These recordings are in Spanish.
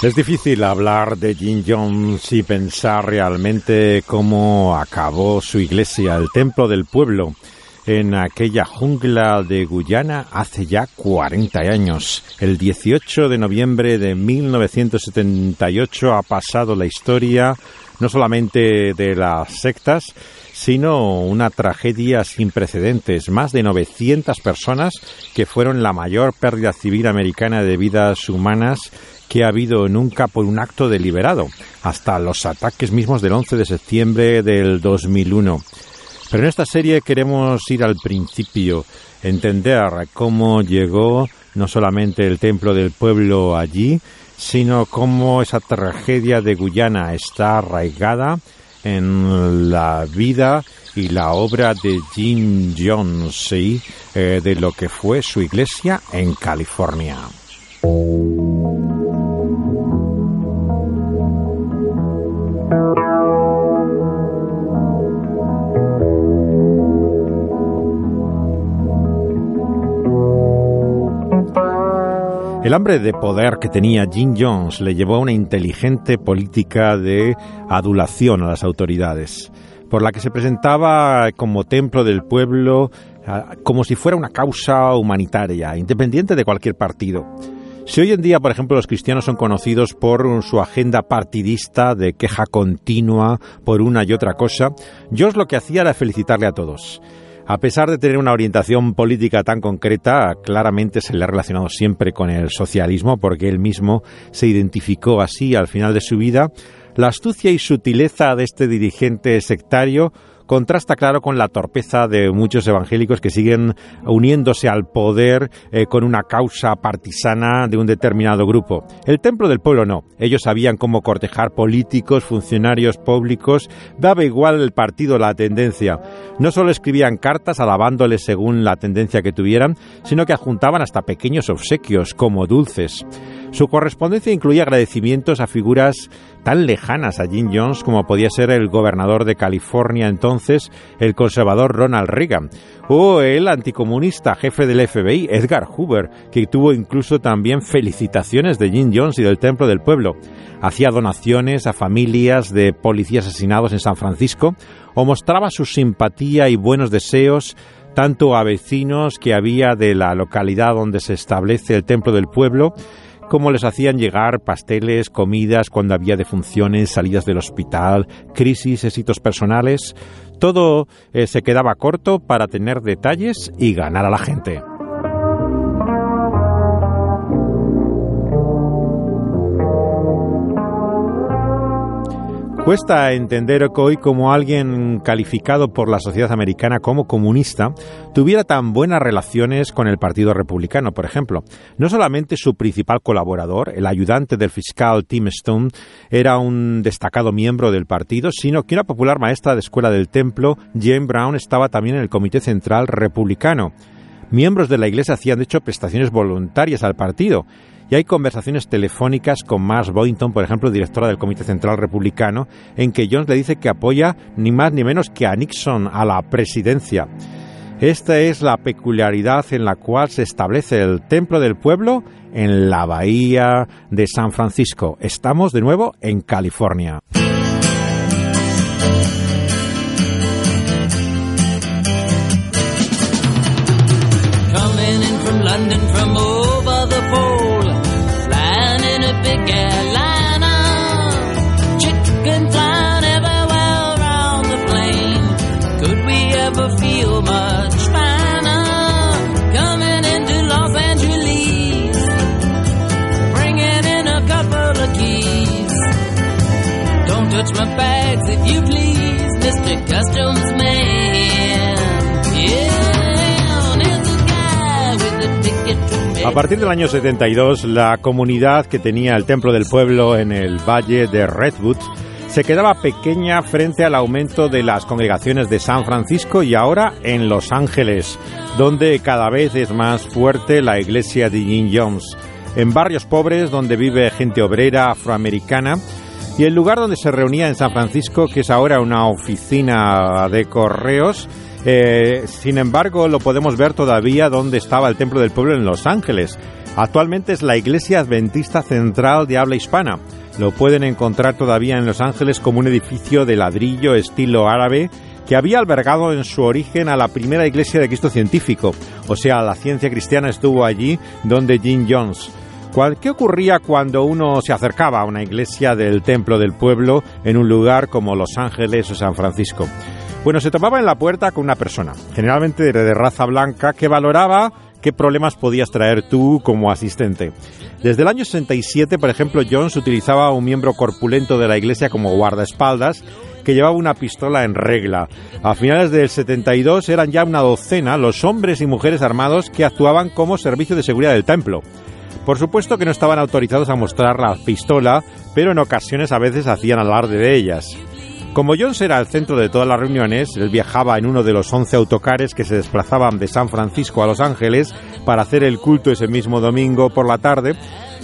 Es difícil hablar de Jim Jones y pensar realmente cómo acabó su iglesia, el templo del pueblo, en aquella jungla de Guyana hace ya 40 años. El 18 de noviembre de 1978 ha pasado la historia no solamente de las sectas, sino una tragedia sin precedentes. Más de 900 personas que fueron la mayor pérdida civil americana de vidas humanas que ha habido nunca por un acto deliberado, hasta los ataques mismos del 11 de septiembre del 2001. Pero en esta serie queremos ir al principio, entender cómo llegó no solamente el templo del pueblo allí, sino cómo esa tragedia de Guyana está arraigada en la vida y la obra de Jim Jones eh, de lo que fue su iglesia en California. El hambre de poder que tenía Jim Jones le llevó a una inteligente política de adulación a las autoridades, por la que se presentaba como templo del pueblo, como si fuera una causa humanitaria, independiente de cualquier partido. Si hoy en día, por ejemplo, los cristianos son conocidos por su agenda partidista de queja continua por una y otra cosa, Jones lo que hacía era felicitarle a todos. A pesar de tener una orientación política tan concreta, claramente se le ha relacionado siempre con el socialismo porque él mismo se identificó así al final de su vida. La astucia y sutileza de este dirigente sectario contrasta claro con la torpeza de muchos evangélicos que siguen uniéndose al poder eh, con una causa partisana de un determinado grupo. El templo del pueblo no. Ellos sabían cómo cortejar políticos, funcionarios públicos, daba igual el partido la tendencia. No solo escribían cartas alabándoles según la tendencia que tuvieran, sino que adjuntaban hasta pequeños obsequios como dulces. Su correspondencia incluía agradecimientos a figuras tan lejanas a Jim Jones como podía ser el gobernador de California entonces, el conservador Ronald Reagan, o el anticomunista jefe del FBI, Edgar Hoover, que tuvo incluso también felicitaciones de Jim Jones y del Templo del Pueblo. Hacía donaciones a familias de policías asesinados en San Francisco o mostraba su simpatía y buenos deseos tanto a vecinos que había de la localidad donde se establece el Templo del Pueblo, como les hacían llegar pasteles, comidas cuando había defunciones, salidas del hospital, crisis, éxitos personales. Todo eh, se quedaba corto para tener detalles y ganar a la gente. Cuesta entender que hoy como alguien calificado por la sociedad americana como comunista tuviera tan buenas relaciones con el Partido Republicano, por ejemplo. No solamente su principal colaborador, el ayudante del fiscal Tim Stone, era un destacado miembro del partido, sino que una popular maestra de escuela del templo, Jane Brown, estaba también en el Comité Central Republicano. Miembros de la Iglesia hacían, de hecho, prestaciones voluntarias al partido y hay conversaciones telefónicas con Mars Boynton, por ejemplo, directora del Comité Central Republicano, en que Jones le dice que apoya ni más ni menos que a Nixon a la presidencia. Esta es la peculiaridad en la cual se establece el Templo del Pueblo en la bahía de San Francisco. Estamos de nuevo en California. A partir del año 72, la comunidad que tenía el Templo del Pueblo en el valle de Redwood se quedaba pequeña frente al aumento de las congregaciones de San Francisco y ahora en Los Ángeles, donde cada vez es más fuerte la iglesia de Jim Jones. En barrios pobres donde vive gente obrera afroamericana, Y el lugar donde se reunía en San Francisco, que es ahora una oficina de correos, eh, sin embargo, lo podemos ver todavía donde estaba el Templo del Pueblo en Los Ángeles. Actualmente es la Iglesia Adventista Central de habla hispana. Lo pueden encontrar todavía en Los Ángeles como un edificio de ladrillo estilo árabe que había albergado en su origen a la primera iglesia de Cristo científico, o sea, la ciencia cristiana estuvo allí donde Jim Jones. ¿Qué ocurría cuando uno se acercaba a una iglesia del templo del pueblo en un lugar como Los Ángeles o San Francisco? Bueno, se tomaba en la puerta con una persona, generalmente de raza blanca, que valoraba qué problemas podías traer tú como asistente. Desde el año 67, por ejemplo, Jones utilizaba un miembro corpulento de la iglesia como guardaespaldas que llevaba una pistola en regla. A finales del 72 eran ya una docena los hombres y mujeres armados que actuaban como servicio de seguridad del templo. Por supuesto que no estaban autorizados a mostrar la pistola, pero en ocasiones a veces hacían alarde de ellas. Como Jones era el centro de todas las reuniones, él viajaba en uno de los 11 autocares que se desplazaban de San Francisco a Los Ángeles para hacer el culto ese mismo domingo por la tarde.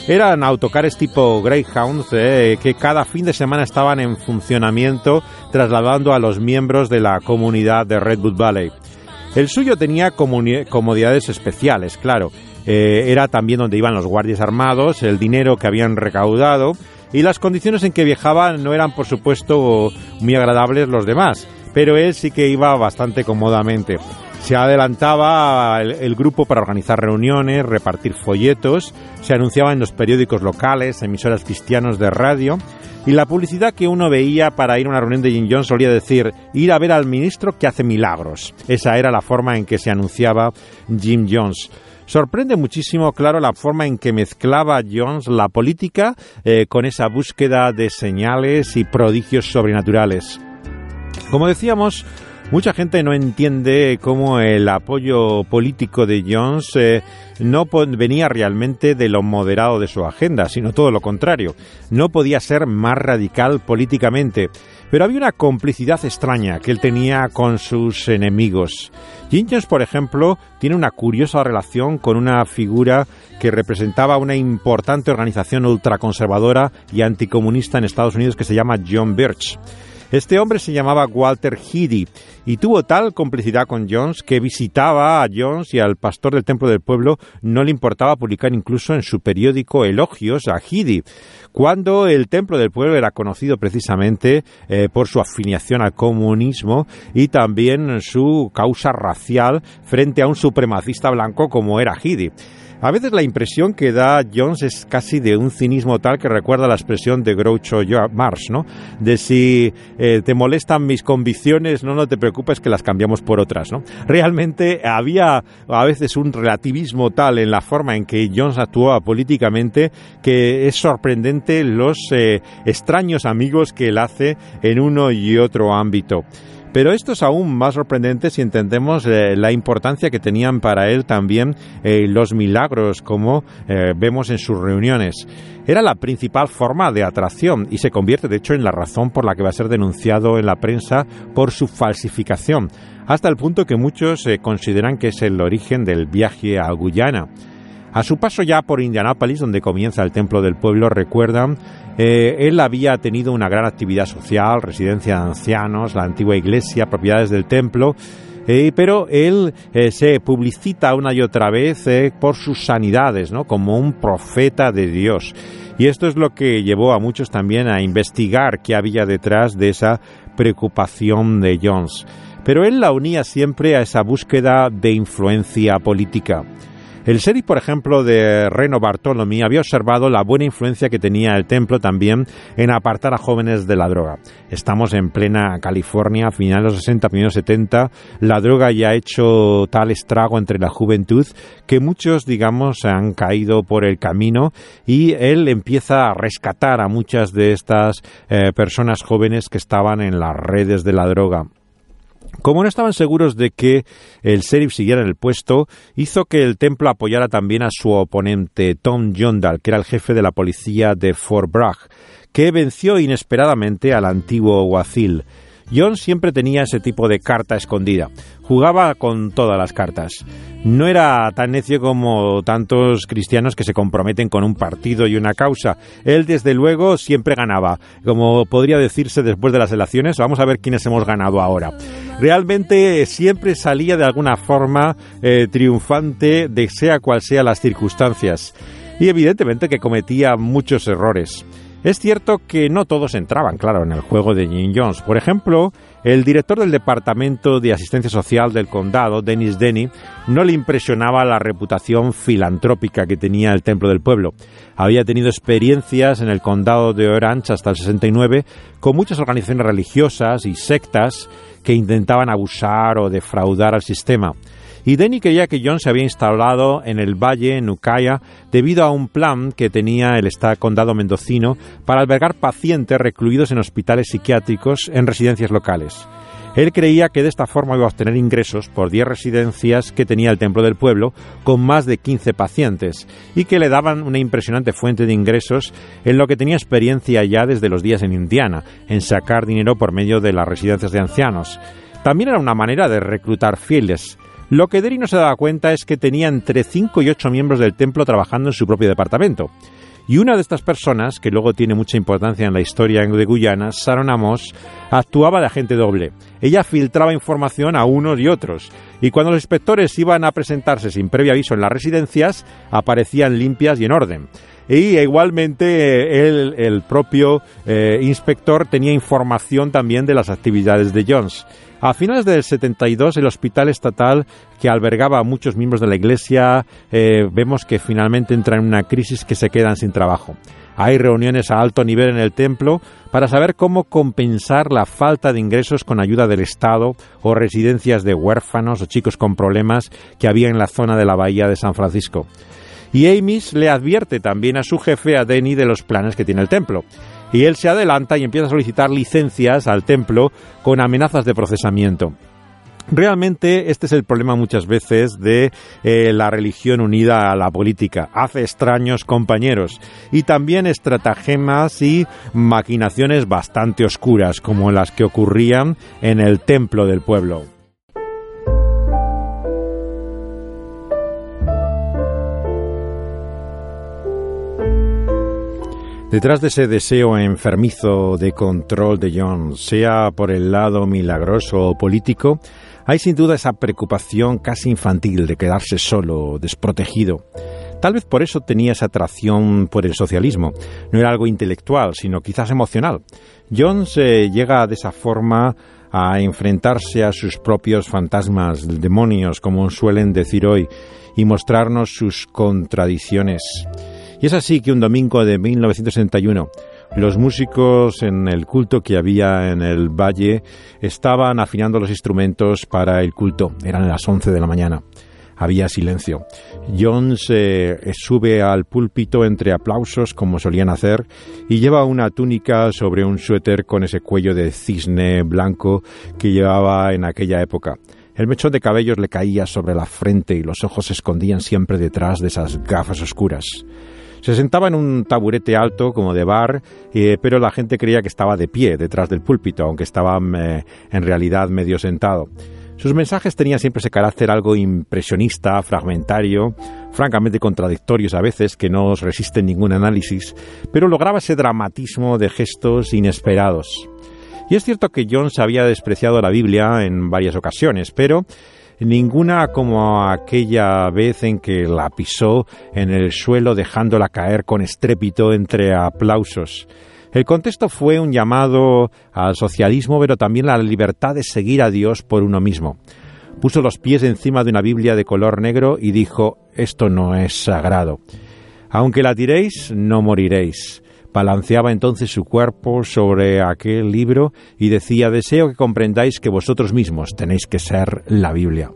Eran autocares tipo Greyhound eh, que cada fin de semana estaban en funcionamiento trasladando a los miembros de la comunidad de Redwood Valley. El suyo tenía comodidades especiales, claro. Eh, era también donde iban los guardias armados, el dinero que habían recaudado y las condiciones en que viajaba no eran, por supuesto, muy agradables los demás, pero él sí que iba bastante cómodamente. Se adelantaba el, grupo para organizar reuniones, repartir folletos, se anunciaba en los periódicos locales, emisoras cristianos de radio, y la publicidad que uno veía para ir a una reunión de Jim Jones solía decir ir a ver al ministro que hace milagros. Esa era la forma en que se anunciaba Jim Jones. Sorprende muchísimo, claro, la forma en que mezclaba Jones la política eh, con esa búsqueda de señales y prodigios sobrenaturales. Como decíamos, Mucha gente no entiende cómo el apoyo político de Jones eh, no venía realmente de lo moderado de su agenda, sino todo lo contrario. No podía ser más radical políticamente. Pero había una complicidad extraña que él tenía con sus enemigos. Jim Jones, por ejemplo, tiene una curiosa relación con una figura que representaba una importante organización ultraconservadora y anticomunista en Estados Unidos que se llama John Birch. Este hombre se llamaba Walter Heady y tuvo tal complicidad con Jones que visitaba a Jones y al pastor del templo del pueblo no le importaba publicar incluso en su periódico elogios a Heady, cuando el templo del pueblo era conocido precisamente eh, por su afiliación al comunismo y también su causa racial frente a un supremacista blanco como era Heady. A veces la impresión que da Jones es casi de un cinismo tal que recuerda la expresión de Groucho Marx, ¿no? De si eh, te molestan mis convicciones, no, no te preocupes que las cambiamos por otras, ¿no? Realmente había a veces un relativismo tal en la forma en que Jones actuaba políticamente que es sorprendente los eh, extraños amigos que él hace en uno y otro ámbito. Pero esto es aún más sorprendente si entendemos eh, la importancia que tenían para él también eh, los milagros, como eh, vemos en sus reuniones. Era la principal forma de atracción y se convierte, de hecho, en la razón por la que va a ser denunciado en la prensa por su falsificación, hasta el punto que muchos consideran que es el origen del viaje a Guyana. A su paso ya por Indianápolis, donde comienza el Templo del Pueblo, recuerdan, eh, él había tenido una gran actividad social, residencia de ancianos, la antigua iglesia, propiedades del templo, eh, pero él eh, se publicita una y otra vez por sus sanidades, ¿no? Como un profeta de Dios. Y esto es lo que llevó a muchos también a investigar qué había detrás de esa preocupación de Jones. Pero él la unía siempre a esa búsqueda de influencia política. El sheriff, por ejemplo, de Reno Bartolomé había observado la buena influencia que tenía el templo también en apartar a jóvenes de la droga. Estamos en plena California, a finales de los 60, primeros 70. La droga ya ha hecho tal estrago entre la juventud que muchos, digamos, han caído por el camino y él empieza a rescatar a muchas de estas eh, personas jóvenes que estaban en las redes de la droga. Como no estaban seguros de que el sheriff siguiera en el puesto, hizo que el templo apoyara también a su oponente Tom Jondal, que era el jefe de la policía de Fort Bragg, que venció inesperadamente al antiguo Wazil. John siempre tenía ese tipo de carta escondida. Jugaba con todas las cartas. No era tan necio como tantos cristianos que se comprometen con un partido y una causa. Él, desde luego, siempre ganaba. Como podría decirse después de las elecciones, vamos a ver quiénes hemos ganado ahora. Realmente siempre salía de alguna forma eh, triunfante, de sea cual sea las circunstancias. Y evidentemente que cometía muchos errores. Es cierto que no todos entraban, claro, en el juego de Jim Jones. Por ejemplo, el director del Departamento de Asistencia Social del condado, Dennis Denny, no le impresionaba la reputación filantrópica que tenía el Templo del Pueblo. Había tenido experiencias en el condado de Orange hasta el 69 con muchas organizaciones religiosas y sectas que intentaban abusar o defraudar al sistema. Y Denny creía que John se había instalado en el valle, en Ucaya, debido a un plan que tenía el Estado condado mendocino para albergar pacientes recluidos en hospitales psiquiátricos en residencias locales. Él creía que de esta forma iba a obtener ingresos por 10 residencias que tenía el Templo del Pueblo, con más de 15 pacientes, y que le daban una impresionante fuente de ingresos en lo que tenía experiencia ya desde los días en Indiana, en sacar dinero por medio de las residencias de ancianos. También era una manera de reclutar fieles, lo que Derry no se daba cuenta es que tenía entre 5 y 8 miembros del templo trabajando en su propio departamento. Y una de estas personas, que luego tiene mucha importancia en la historia de Guyana, Sharon Amos, actuaba de agente doble. Ella filtraba información a unos y otros, y cuando los inspectores iban a presentarse sin previo aviso en las residencias, aparecían limpias y en orden. Y igualmente el, propio eh, inspector tenía información también de las actividades de Jones. A finales del 72, el hospital estatal, que albergaba a muchos miembros de la Iglesia, eh, vemos que finalmente entra en una crisis que se quedan sin trabajo. Hay reuniones a alto nivel en el templo para saber cómo compensar la falta de ingresos con ayuda del Estado o residencias de huérfanos o chicos con problemas que había en la zona de la bahía de San Francisco. Y Amis le advierte también a su jefe, a Denny, de los planes que tiene el templo y él se adelanta y empieza a solicitar licencias al templo con amenazas de procesamiento. Realmente este es el problema muchas veces de eh, la religión unida a la política. Hace extraños compañeros y también estratagemas y maquinaciones bastante oscuras como las que ocurrían en el templo del pueblo. Detrás de ese deseo enfermizo de control de John, sea por el lado milagroso o político, hay sin duda esa preocupación casi infantil de quedarse solo, desprotegido. Tal vez por eso tenía esa atracción por el socialismo. No era algo intelectual, sino quizás emocional. John se llega de esa forma a enfrentarse a sus propios fantasmas, demonios, como suelen decir hoy, y mostrarnos sus contradicciones. Y es así que un domingo de 1961 los músicos en el culto que había en el valle estaban afinando los instrumentos para el culto. Eran las 11 de la mañana. Había silencio. John se sube al púlpito entre aplausos como solían hacer y lleva una túnica sobre un suéter con ese cuello de cisne blanco que llevaba en aquella época. El mechón de cabellos le caía sobre la frente y los ojos se escondían siempre detrás de esas gafas oscuras. Se sentaba en un taburete alto como de bar, eh, pero la gente creía que estaba de pie detrás del púlpito, aunque estaba eh, en realidad medio sentado. Sus mensajes tenían siempre ese carácter algo impresionista, fragmentario, francamente contradictorios a veces, que no resisten ningún análisis, pero lograba ese dramatismo de gestos inesperados. Y es cierto que Jones había despreciado la Biblia en varias ocasiones, pero ninguna como aquella vez en que la pisó en el suelo dejándola caer con estrépito entre aplausos. El contexto fue un llamado al socialismo, pero también a la libertad de seguir a Dios por uno mismo. Puso los pies encima de una Biblia de color negro y dijo, esto no es sagrado. Aunque la tiréis, no moriréis. Balanceaba entonces su cuerpo sobre aquel libro y decía, deseo que comprendáis que vosotros mismos tenéis que ser la Biblia.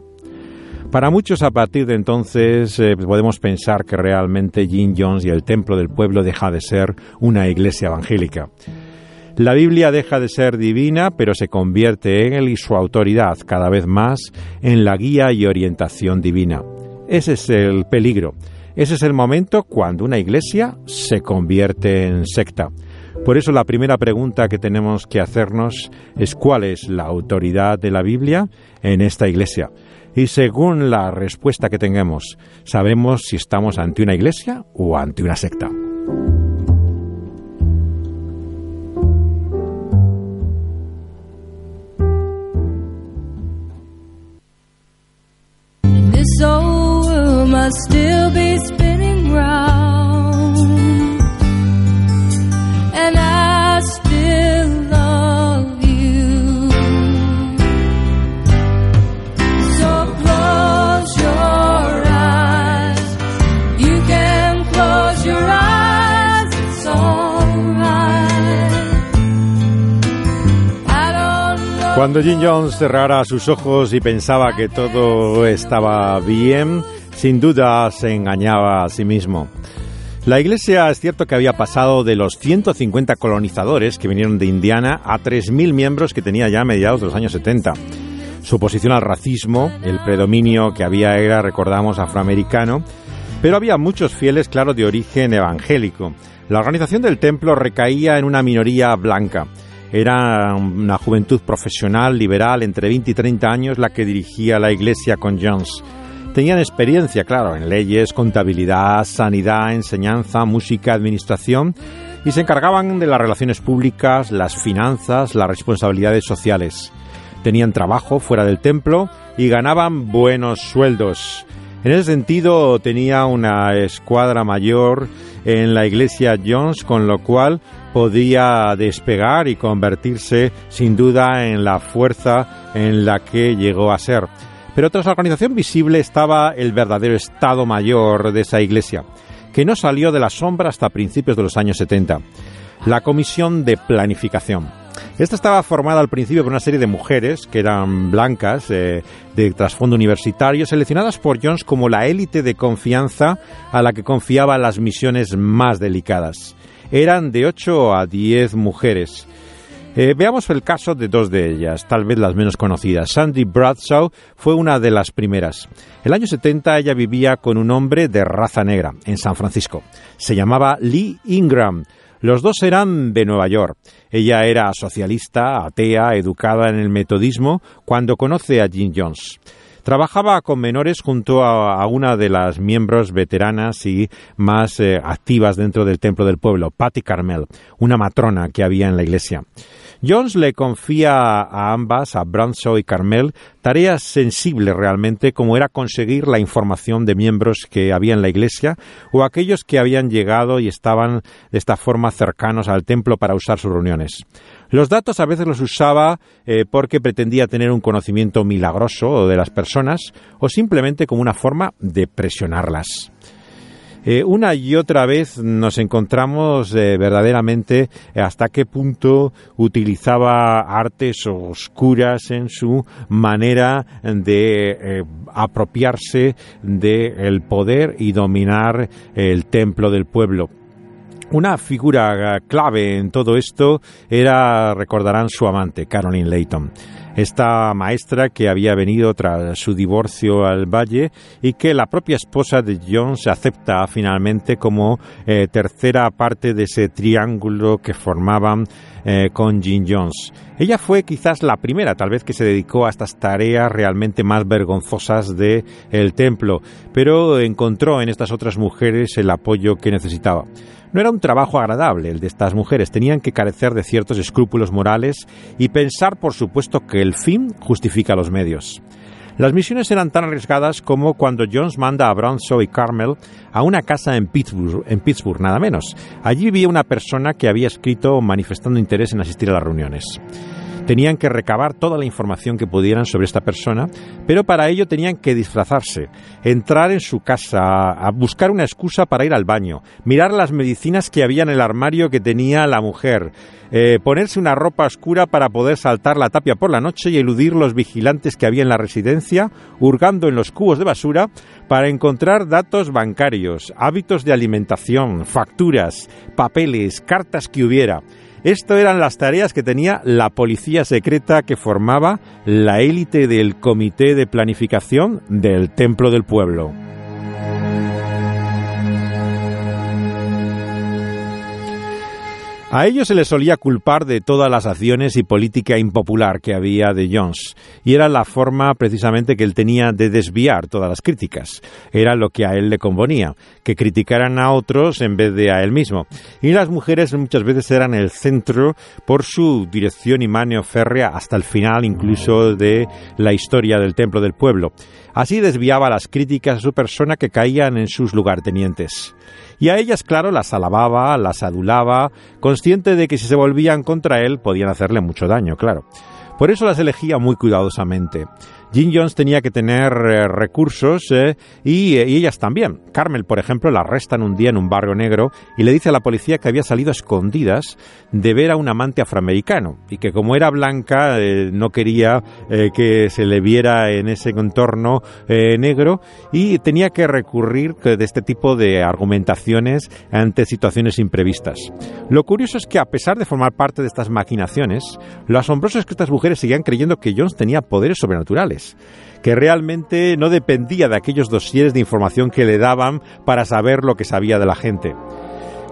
Para muchos a partir de entonces eh, podemos pensar que realmente Jim Jones y el templo del pueblo deja de ser una iglesia evangélica. La Biblia deja de ser divina, pero se convierte en él y su autoridad cada vez más en la guía y orientación divina. Ese es el peligro ese es el momento cuando una iglesia se convierte en secta. Por eso la primera pregunta que tenemos que hacernos es cuál es la autoridad de la Biblia en esta iglesia. Y según la respuesta que tengamos, sabemos si estamos ante una iglesia o ante una secta. Cuando Jim Jones cerrara sus ojos y pensaba que todo estaba bien, sin duda se engañaba a sí mismo. La iglesia es cierto que había pasado de los 150 colonizadores que vinieron de Indiana a 3.000 miembros que tenía ya a mediados de los años 70. Su oposición al racismo, el predominio que había era, recordamos, afroamericano, pero había muchos fieles, claro, de origen evangélico. La organización del templo recaía en una minoría blanca. Era una juventud profesional, liberal, entre 20 y 30 años, la que dirigía la iglesia con Jones. Tenían experiencia, claro, en leyes, contabilidad, sanidad, enseñanza, música, administración y se encargaban de las relaciones públicas, las finanzas, las responsabilidades sociales. Tenían trabajo fuera del templo y ganaban buenos sueldos. En ese sentido, tenía una escuadra mayor en la iglesia Jones, con lo cual podía despegar y convertirse sin duda en la fuerza en la que llegó a ser. Pero tras la organización visible estaba el verdadero Estado Mayor de esa iglesia, que no salió de la sombra hasta principios de los años 70, la Comisión de Planificación. Esta estaba formada al principio por una serie de mujeres que eran blancas, eh, de trasfondo universitario, seleccionadas por Jones como la élite de confianza a la que confiaba las misiones más delicadas eran de 8 a 10 mujeres. Eh, veamos el caso de dos de ellas, tal vez las menos conocidas. Sandy Bradshaw fue una de las primeras. El año 70 ella vivía con un hombre de raza negra en San Francisco. Se llamaba Lee Ingram. Los dos eran de Nueva York. Ella era socialista, atea, educada en el metodismo, cuando conoce a Jim Jones. Trabajaba con menores junto a, una de las miembros veteranas y más eh, activas dentro del templo del pueblo, Patty Carmel, una matrona que había en la iglesia. Jones le confía a ambas, a Branshaw y Carmel, tareas sensibles realmente, como era conseguir la información de miembros que había en la iglesia o aquellos que habían llegado y estaban de esta forma cercanos al templo para usar sus reuniones. Los datos a veces los usaba eh, porque pretendía tener un conocimiento milagroso de las personas o simplemente como una forma de presionarlas. Eh, una y otra vez nos encontramos eh, verdaderamente hasta qué punto utilizaba artes oscuras en su manera de apropiarse del poder y dominar el templo del pueblo. Una figura clave en todo esto era, recordarán, su amante, Caroline Layton. Esta maestra que había venido tras su divorcio al valle y que la propia esposa de Jones acepta finalmente como eh, tercera parte de ese triángulo que formaban eh, con Jim Jones. Ella fue quizás la primera, tal vez, que se dedicó a estas tareas realmente más vergonzosas del el templo, pero encontró en estas otras mujeres el apoyo que necesitaba. No era un trabajo agradable el de estas mujeres, tenían que carecer de ciertos escrúpulos morales y pensar, por supuesto, que el fin justifica los medios. Las misiones eran tan arriesgadas como cuando Jones manda a Branshaw y Carmel a una casa en Pittsburgh, en Pittsburgh, nada menos. Allí vivía una persona que había escrito manifestando interés en asistir a las reuniones. Tenían que recabar toda la información que pudieran sobre esta persona, pero para ello tenían que disfrazarse, entrar en su casa, a buscar una excusa para ir al baño, mirar las medicinas que había en el armario que tenía la mujer, eh, ponerse una ropa oscura para poder saltar la tapia por la noche y eludir los vigilantes que había en la residencia, hurgando en los cubos de basura para encontrar datos bancarios, hábitos de alimentación, facturas, papeles, cartas que hubiera. Esto eran las tareas que tenía la policía secreta que formaba la élite del comité de planificación del Templo del Pueblo. A ellos se les solía culpar de todas las acciones y política impopular que había de Jones, y era la forma precisamente que él tenía de desviar todas las críticas. Era lo que a él le convenía, que criticaran a otros en vez de a él mismo. Y las mujeres muchas veces eran el centro por su dirección y mano férrea hasta el final incluso de la historia del templo del pueblo. Así desviaba las críticas a su persona que caían en sus lugartenientes. Y a ellas, claro, las alababa, las adulaba, consciente de que si se volvían contra él podían hacerle mucho daño, claro. Por eso las elegía muy cuidadosamente. Jim Jones tenía que tener eh, recursos eh, y, y, ellas también. Carmel, por ejemplo, la arrestan un día en un barrio negro y le dice a la policía que había salido a escondidas de ver a un amante afroamericano y que como era blanca eh, no quería que se le viera en ese entorno negro y tenía que recurrir de este tipo de argumentaciones ante situaciones imprevistas. Lo curioso es que a pesar de formar parte de estas maquinaciones, lo asombroso es que estas mujeres seguían creyendo que Jones tenía poderes sobrenaturales que realmente no dependía de aquellos dosieres de información que le daban para saber lo que sabía de la gente.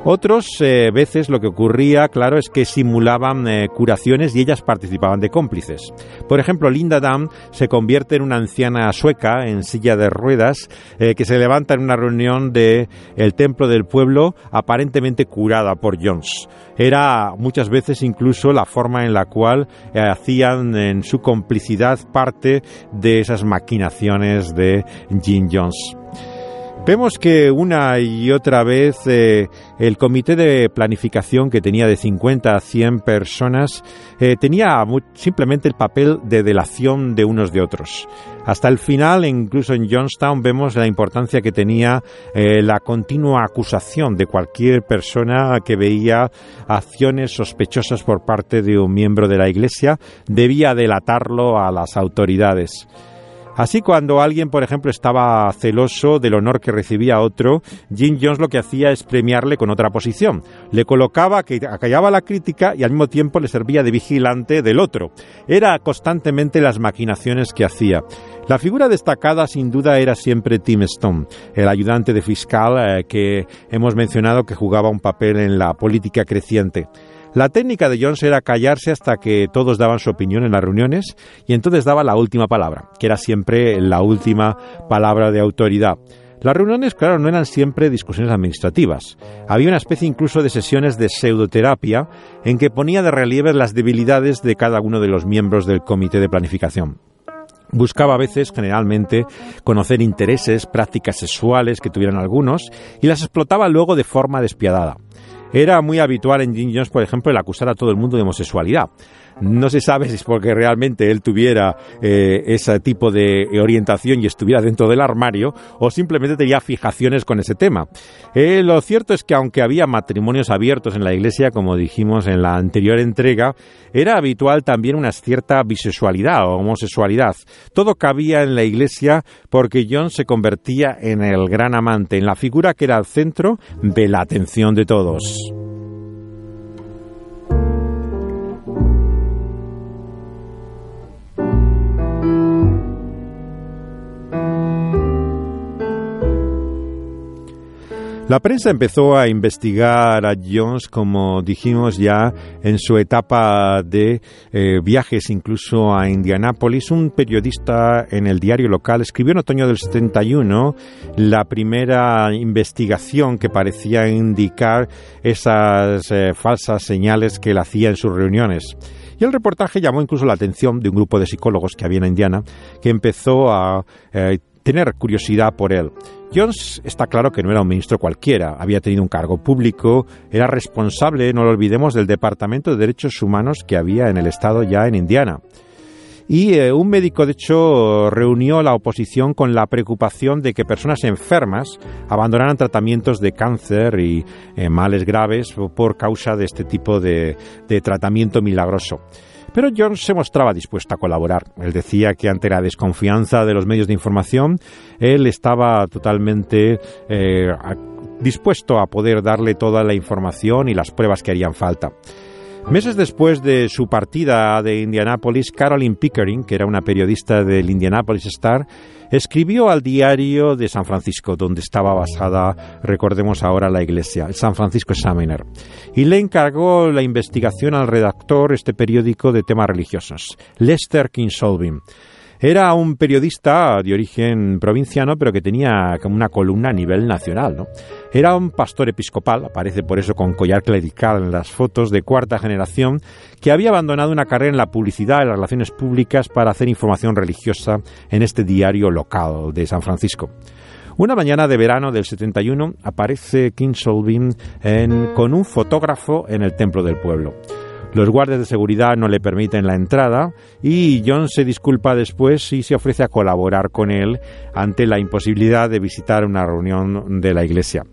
Otros eh, veces lo que ocurría, claro, es que simulaban eh, curaciones y ellas participaban de cómplices. Por ejemplo, Linda Dam se convierte en una anciana sueca en silla de ruedas eh, que se levanta en una reunión del el templo del pueblo aparentemente curada por Jones. Era muchas veces incluso la forma en la cual hacían en su complicidad parte de esas maquinaciones de Jim Jones. Vemos que una y otra vez eh, el comité de planificación que tenía de 50 a 100 personas eh, tenía simplemente el papel de delación de unos de otros. Hasta el final, incluso en Johnstown, vemos la importancia que tenía eh, la continua acusación de cualquier persona que veía acciones sospechosas por parte de un miembro de la Iglesia, debía delatarlo a las autoridades. Así cuando alguien, por ejemplo, estaba celoso del honor que recibía otro, Jim Jones lo que hacía es premiarle con otra posición. Le colocaba que acallaba la crítica y al mismo tiempo le servía de vigilante del otro. Era constantemente las maquinaciones que hacía. La figura destacada sin duda era siempre Tim Stone, el ayudante de fiscal eh, que hemos mencionado que jugaba un papel en la política creciente. La técnica de Jones era callarse hasta que todos daban su opinión en las reuniones y entonces daba la última palabra, que era siempre la última palabra de autoridad. Las reuniones, claro, no eran siempre discusiones administrativas. Había una especie incluso de sesiones de pseudoterapia en que ponía de relieve las debilidades de cada uno de los miembros del comité de planificación. Buscaba a veces, generalmente, conocer intereses, prácticas sexuales que tuvieran algunos y las explotaba luego de forma despiadada. Era muy habitual en Jim Jones, por ejemplo, el acusar a todo el mundo de homosexualidad. No se sabe si es porque realmente él tuviera eh, ese tipo de orientación y estuviera dentro del armario o simplemente tenía fijaciones con ese tema. Eh, lo cierto es que aunque había matrimonios abiertos en la iglesia, como dijimos en la anterior entrega, era habitual también una cierta bisexualidad o homosexualidad. Todo cabía en la iglesia porque John se convertía en el gran amante, en la figura que era el centro de la atención de todos. La prensa empezó a investigar a Jones, como dijimos ya, en su etapa de eh, viajes incluso a Indianápolis. Un periodista en el diario local escribió en otoño del 71 la primera investigación que parecía indicar esas eh, falsas señales que él hacía en sus reuniones. Y el reportaje llamó incluso la atención de un grupo de psicólogos que había en Indiana que empezó a eh, tener curiosidad por él. Jones está claro que no era un ministro cualquiera, había tenido un cargo público, era responsable, no lo olvidemos, del Departamento de Derechos Humanos que había en el estado ya en Indiana. Y eh, un médico, de hecho, reunió la oposición con la preocupación de que personas enfermas abandonaran tratamientos de cáncer y eh, males graves por causa de este tipo de tratamiento milagroso. Pero Jones se mostraba dispuesto a colaborar. Él decía que ante la desconfianza de los medios de información, él estaba totalmente eh, dispuesto a poder darle toda la información y las pruebas que harían falta. Meses después de su partida de Indianapolis, Carolyn Pickering, que era una periodista del Indianapolis Star, escribió al diario de San Francisco, donde estaba basada, recordemos ahora, la iglesia, el San Francisco Examiner, y le encargó la investigación al redactor este periódico de temas religiosos, Lester Kinsolving. Era un periodista de origen provinciano, pero que tenía como una columna a nivel nacional. ¿no? Era un pastor episcopal, aparece por eso con collar clerical en las fotos, de cuarta generación, que había abandonado una carrera en la publicidad y las relaciones públicas para hacer información religiosa en este diario local de San Francisco. Una mañana de verano del 71 aparece King Solvin con un fotógrafo en el templo del pueblo. Los guardias de seguridad no le permiten la entrada y John se disculpa después y se ofrece a colaborar con él ante la imposibilidad de visitar una reunión de la iglesia.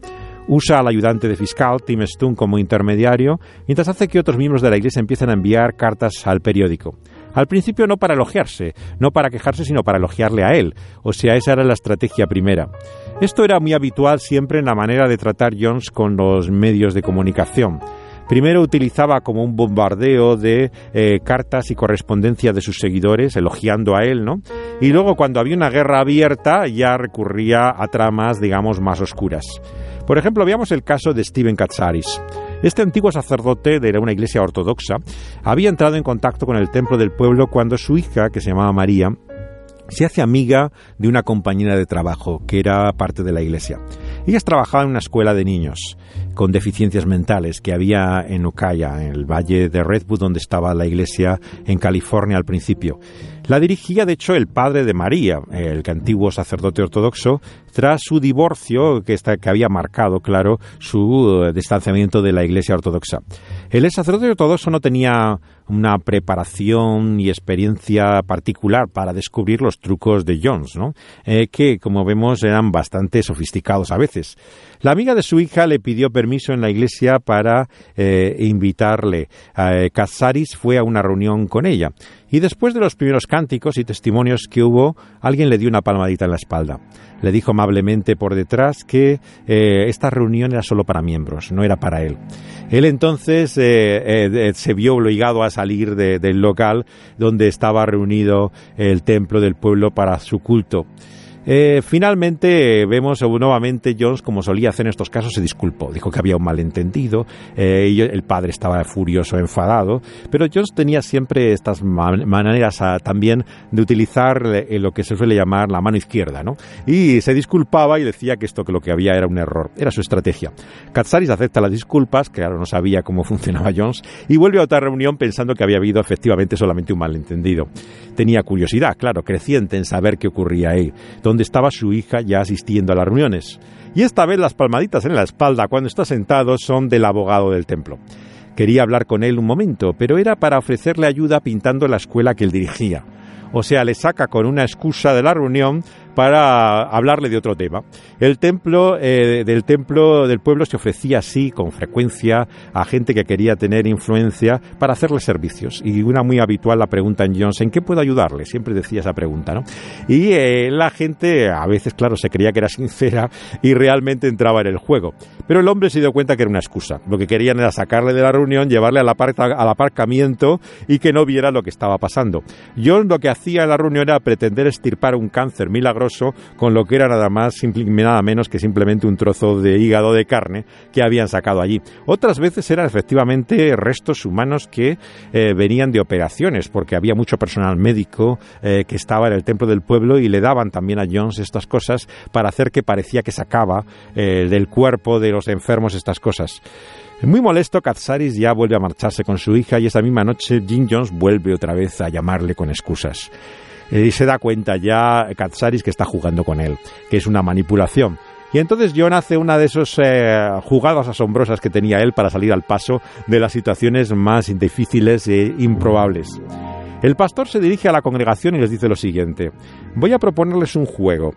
Usa al ayudante de fiscal, Tim Stone, como intermediario, mientras hace que otros miembros de la iglesia empiecen a enviar cartas al periódico. Al principio no para elogiarse, no para quejarse, sino para elogiarle a él. O sea, esa era la estrategia primera. Esto era muy habitual siempre en la manera de tratar Jones con los medios de comunicación. Primero utilizaba como un bombardeo de eh, cartas y correspondencia de sus seguidores, elogiando a él, ¿no? Y luego cuando había una guerra abierta ya recurría a tramas, digamos, más oscuras. Por ejemplo, veamos el caso de Steven Katsaris. Este antiguo sacerdote de una iglesia ortodoxa había entrado en contacto con el templo del pueblo cuando su hija, que se llamaba María, se hace amiga de una compañera de trabajo que era parte de la iglesia. Ellas trabajaban en una escuela de niños con deficiencias mentales que había en Ukiah, en el valle de Redwood, donde estaba la iglesia en California al principio. La dirigía, de hecho, el padre de María, el antiguo sacerdote ortodoxo, tras su divorcio que, que había marcado, claro, su eh, distanciamiento de la iglesia ortodoxa. El sacerdote ortodoxo no tenía una preparación y experiencia particular para descubrir los trucos de Jones, ¿no? Eh, que, como vemos, eran bastante sofisticados a veces. La amiga de su hija le pidió permiso en la iglesia para eh, invitarle. Eh, Casaris fue a una reunión con ella. Y después de los primeros cánticos y testimonios que hubo, alguien le dio una palmadita en la espalda. Le dijo amablemente por detrás que eh, esta reunión era solo para miembros, no era para él. Él entonces eh, eh, se vio obligado a salir del local donde estaba reunido el templo del pueblo para su culto. Eh, finalmente vemos nuevamente Jones, como solía hacer en estos casos, se disculpó. Dijo que había un malentendido, eh, el padre estaba furioso, enfadado, pero Jones tenía siempre estas maneras ah, también de utilizar eh, lo que se suele llamar la mano izquierda, ¿no? Y se disculpaba y decía que esto que lo que había era un error, era su estrategia. Katsaris acepta las disculpas, que ahora no sabía cómo funcionaba Jones, y vuelve a otra reunión pensando que había habido efectivamente solamente un malentendido. Tenía curiosidad, claro, creciente en saber qué ocurría ahí donde estaba su hija ya asistiendo a las reuniones. Y esta vez las palmaditas en la espalda cuando está sentado son del abogado del templo. Quería hablar con él un momento, pero era para ofrecerle ayuda pintando la escuela que él dirigía. O sea, le saca con una excusa de la reunión para hablarle de otro tema. El templo eh, del templo del pueblo se ofrecía así con frecuencia a gente que quería tener influencia para hacerle servicios. Y una muy habitual la pregunta en Jones, ¿en qué puedo ayudarle? Siempre decía esa pregunta, ¿no? Y eh, la gente a veces, claro, se creía que era sincera y realmente entraba en el juego. Pero el hombre se dio cuenta que era una excusa. Lo que querían era sacarle de la reunión, llevarle al, al aparcamiento y que no viera lo que estaba pasando. Jones lo que hacía en la reunión era pretender estirpar un cáncer milagroso con lo que era nada más, nada menos que simplemente un trozo de hígado de carne que habían sacado allí. Otras veces eran efectivamente restos humanos que eh, venían de operaciones, porque había mucho personal médico eh, que estaba en el templo del pueblo y le daban también a Jones estas cosas para hacer que parecía que sacaba eh, del cuerpo de los enfermos estas cosas. Muy molesto, Katsaris ya vuelve a marcharse con su hija y esa misma noche Jim Jones vuelve otra vez a llamarle con excusas. Y se da cuenta ya Katsaris que está jugando con él, que es una manipulación. Y entonces John hace una de esas eh, jugadas asombrosas que tenía él para salir al paso de las situaciones más difíciles e improbables. El pastor se dirige a la congregación y les dice lo siguiente, voy a proponerles un juego.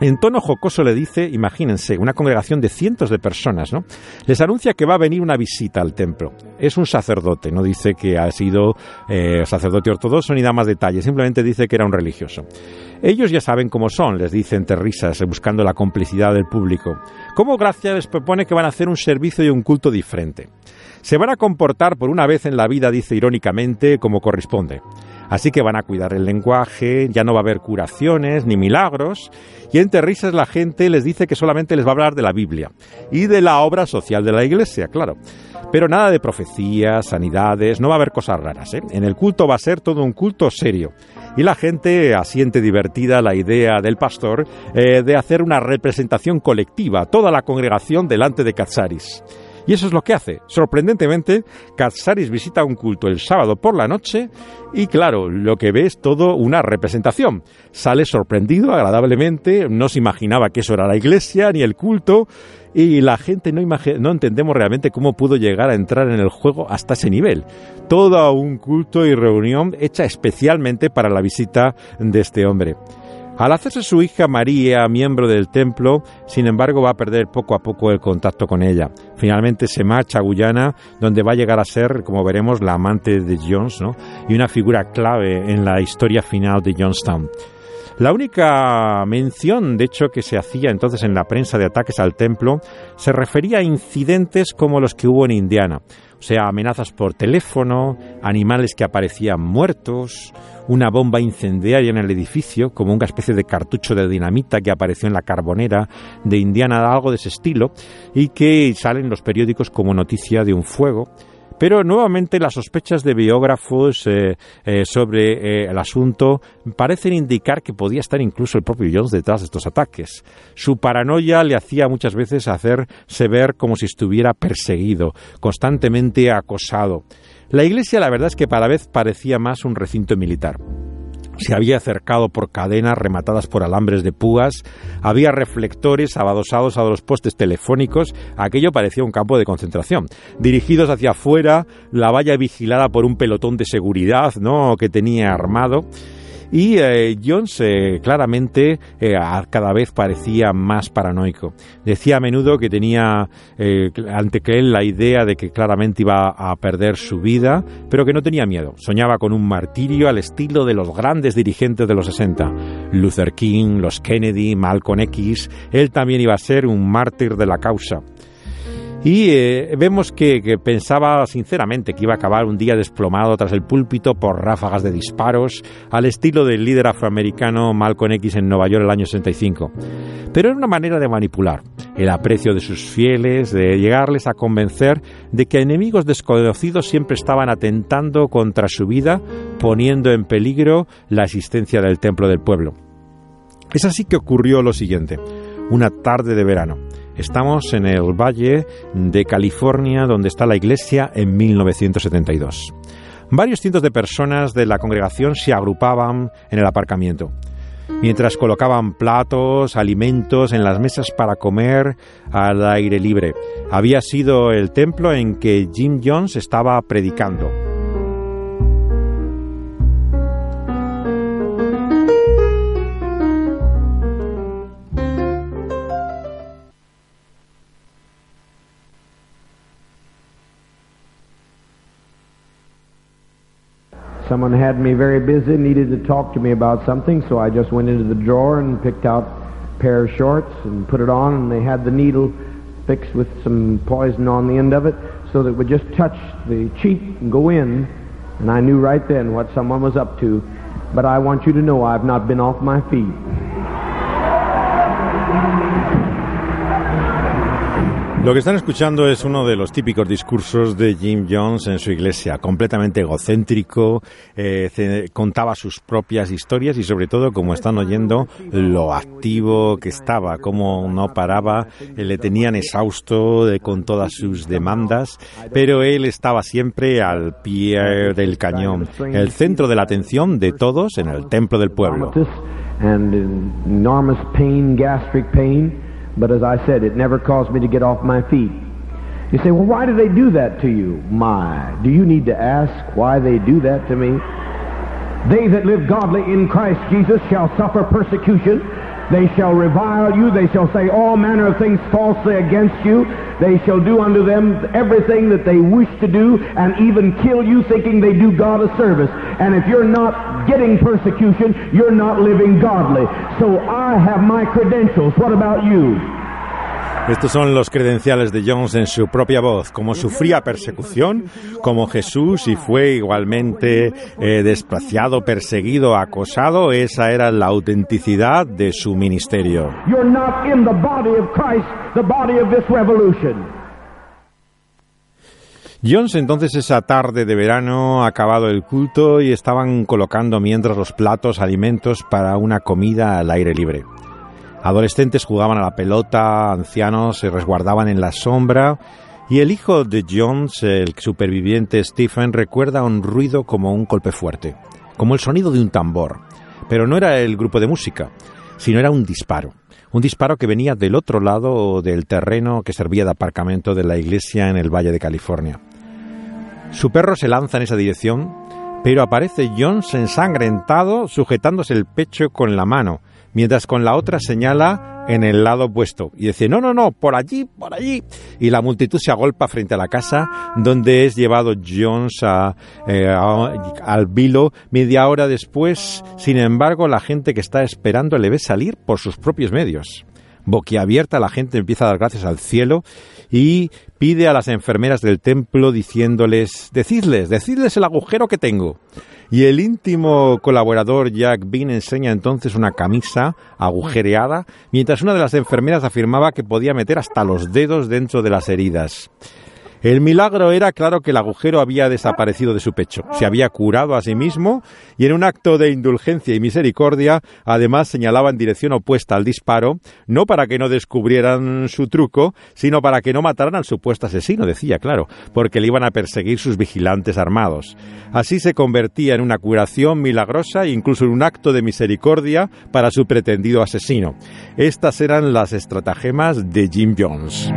En tono jocoso le dice, imagínense, una congregación de cientos de personas, ¿no? Les anuncia que va a venir una visita al templo. Es un sacerdote, no dice que ha sido eh, sacerdote ortodoxo ni da más detalles, simplemente dice que era un religioso. Ellos ya saben cómo son, les dice entre risas, buscando la complicidad del público. Como Gracia les propone que van a hacer un servicio y un culto diferente. Se van a comportar por una vez en la vida, dice irónicamente, como corresponde. Así que van a cuidar el lenguaje, ya no va a haber curaciones ni milagros, y entre risas la gente les dice que solamente les va a hablar de la Biblia y de la obra social de la Iglesia, claro. Pero nada de profecías, sanidades, no va a haber cosas raras. ¿eh? En el culto va a ser todo un culto serio. Y la gente asiente divertida la idea del pastor eh, de hacer una representación colectiva, toda la congregación delante de Katsaris. Y eso es lo que hace. Sorprendentemente, Katsaris visita un culto el sábado por la noche y claro, lo que ve es todo una representación. Sale sorprendido agradablemente, no se imaginaba que eso era la iglesia ni el culto y la gente no, no entendemos realmente cómo pudo llegar a entrar en el juego hasta ese nivel. Todo un culto y reunión hecha especialmente para la visita de este hombre. Al hacerse su hija María miembro del templo, sin embargo, va a perder poco a poco el contacto con ella. Finalmente se marcha a Guyana, donde va a llegar a ser, como veremos, la amante de Jones, ¿no? Y una figura clave en la historia final de Johnstown. La única mención, de hecho, que se hacía entonces en la prensa de ataques al templo se refería a incidentes como los que hubo en Indiana, o sea, amenazas por teléfono, animales que aparecían muertos, una bomba incendiaria en el edificio, como una especie de cartucho de dinamita que apareció en la carbonera de Indiana, algo de ese estilo, y que sale en los periódicos como noticia de un fuego. Pero nuevamente las sospechas de biógrafos eh, eh, sobre eh, el asunto parecen indicar que podía estar incluso el propio Jones detrás de estos ataques. Su paranoia le hacía muchas veces hacerse ver como si estuviera perseguido, constantemente acosado. La iglesia la verdad es que cada vez parecía más un recinto militar. Se había acercado por cadenas rematadas por alambres de púas, había reflectores abadosados a los postes telefónicos, aquello parecía un campo de concentración. Dirigidos hacia afuera, la valla vigilada por un pelotón de seguridad, ¿no? que tenía armado. Y eh, Jones eh, claramente eh, cada vez parecía más paranoico. Decía a menudo que tenía ante que él la idea de que claramente iba a perder su vida, pero que no tenía miedo. Soñaba con un martirio al estilo de los grandes dirigentes de los 60. Luther King, los Kennedy, Malcolm X. Él también iba a ser un mártir de la causa. Y eh, vemos que, pensaba sinceramente que iba a acabar un día desplomado tras el púlpito por ráfagas de disparos, al estilo del líder afroamericano Malcolm X en Nueva York el año 65. Pero era una manera de manipular el aprecio de sus fieles, de llegarles a convencer de que enemigos desconocidos siempre estaban atentando contra su vida, poniendo en peligro la existencia del templo del pueblo. Es así que ocurrió lo siguiente, una tarde de verano. Estamos en el Valle de California, donde está la iglesia en 1972. Varios cientos de personas de la congregación se agrupaban en el aparcamiento, mientras colocaban platos, alimentos en las mesas para comer al aire libre. Había sido el templo en que Jim Jones estaba predicando. Someone had me very busy, needed to talk to me about something, so I just went into the drawer and picked out a pair of shorts and put it on, and they had the needle fixed with some poison on the end of it so that it would just touch the cheek and go in, and I knew right then what someone was up to. But I want you to know I've not been off my feet. Lo que están escuchando es uno de los típicos discursos de Jim Jones en su iglesia, completamente egocéntrico, eh, contaba sus propias historias y sobre todo, como están oyendo, lo activo que estaba, cómo no paraba, eh, le tenían exhausto con todas sus demandas, pero él estaba siempre al pie del cañón, el centro de la atención de todos en el templo del pueblo. But as I said, it never caused me to get off my feet. You say, well, why do they do that to you? My, do you need to ask why they do that to me? They that live godly in Christ Jesus shall suffer persecution. They shall revile you. They shall say all manner of things falsely against you. They shall do unto them everything that they wish to do and even kill you thinking they do God a service. And if you're not getting persecution, you're not living godly. So I have my credentials. What about you? Estos son los credenciales de Jones en su propia voz, como sufría persecución, como Jesús y fue igualmente eh, despreciado, perseguido, acosado, esa era la autenticidad de su ministerio. Jones entonces esa tarde de verano ha acabado el culto y estaban colocando mientras los platos, alimentos para una comida al aire libre. Adolescentes jugaban a la pelota, ancianos se resguardaban en la sombra y el hijo de Jones, el superviviente Stephen, recuerda un ruido como un golpe fuerte, como el sonido de un tambor. Pero no era el grupo de música, sino era un disparo. Un disparo que venía del otro lado del terreno que servía de aparcamiento de la iglesia en el Valle de California. Su perro se lanza en esa dirección, pero aparece Jones ensangrentado sujetándose el pecho con la mano, mientras con la otra señala en el lado opuesto y dice, no, no, no, por allí, por allí. Y la multitud se agolpa frente a la casa donde es llevado Jones eh, al vilo media hora después. Sin embargo, la gente que está esperando le ve salir por sus propios medios. Boquiabierta la gente empieza a dar gracias al cielo y pide a las enfermeras del templo diciéndoles, decidles, decidles el agujero que tengo. Y el íntimo colaborador Jack Bean enseña entonces una camisa agujereada, mientras una de las enfermeras afirmaba que podía meter hasta los dedos dentro de las heridas. El milagro era, claro, que el agujero había desaparecido de su pecho, se había curado a sí mismo y en un acto de indulgencia y misericordia, además señalaba en dirección opuesta al disparo, no para que no descubrieran su truco, sino para que no mataran al supuesto asesino, decía, claro, porque le iban a perseguir sus vigilantes armados. Así se convertía en una curación milagrosa e incluso en un acto de misericordia para su pretendido asesino. Estas eran las estratagemas de Jim Jones.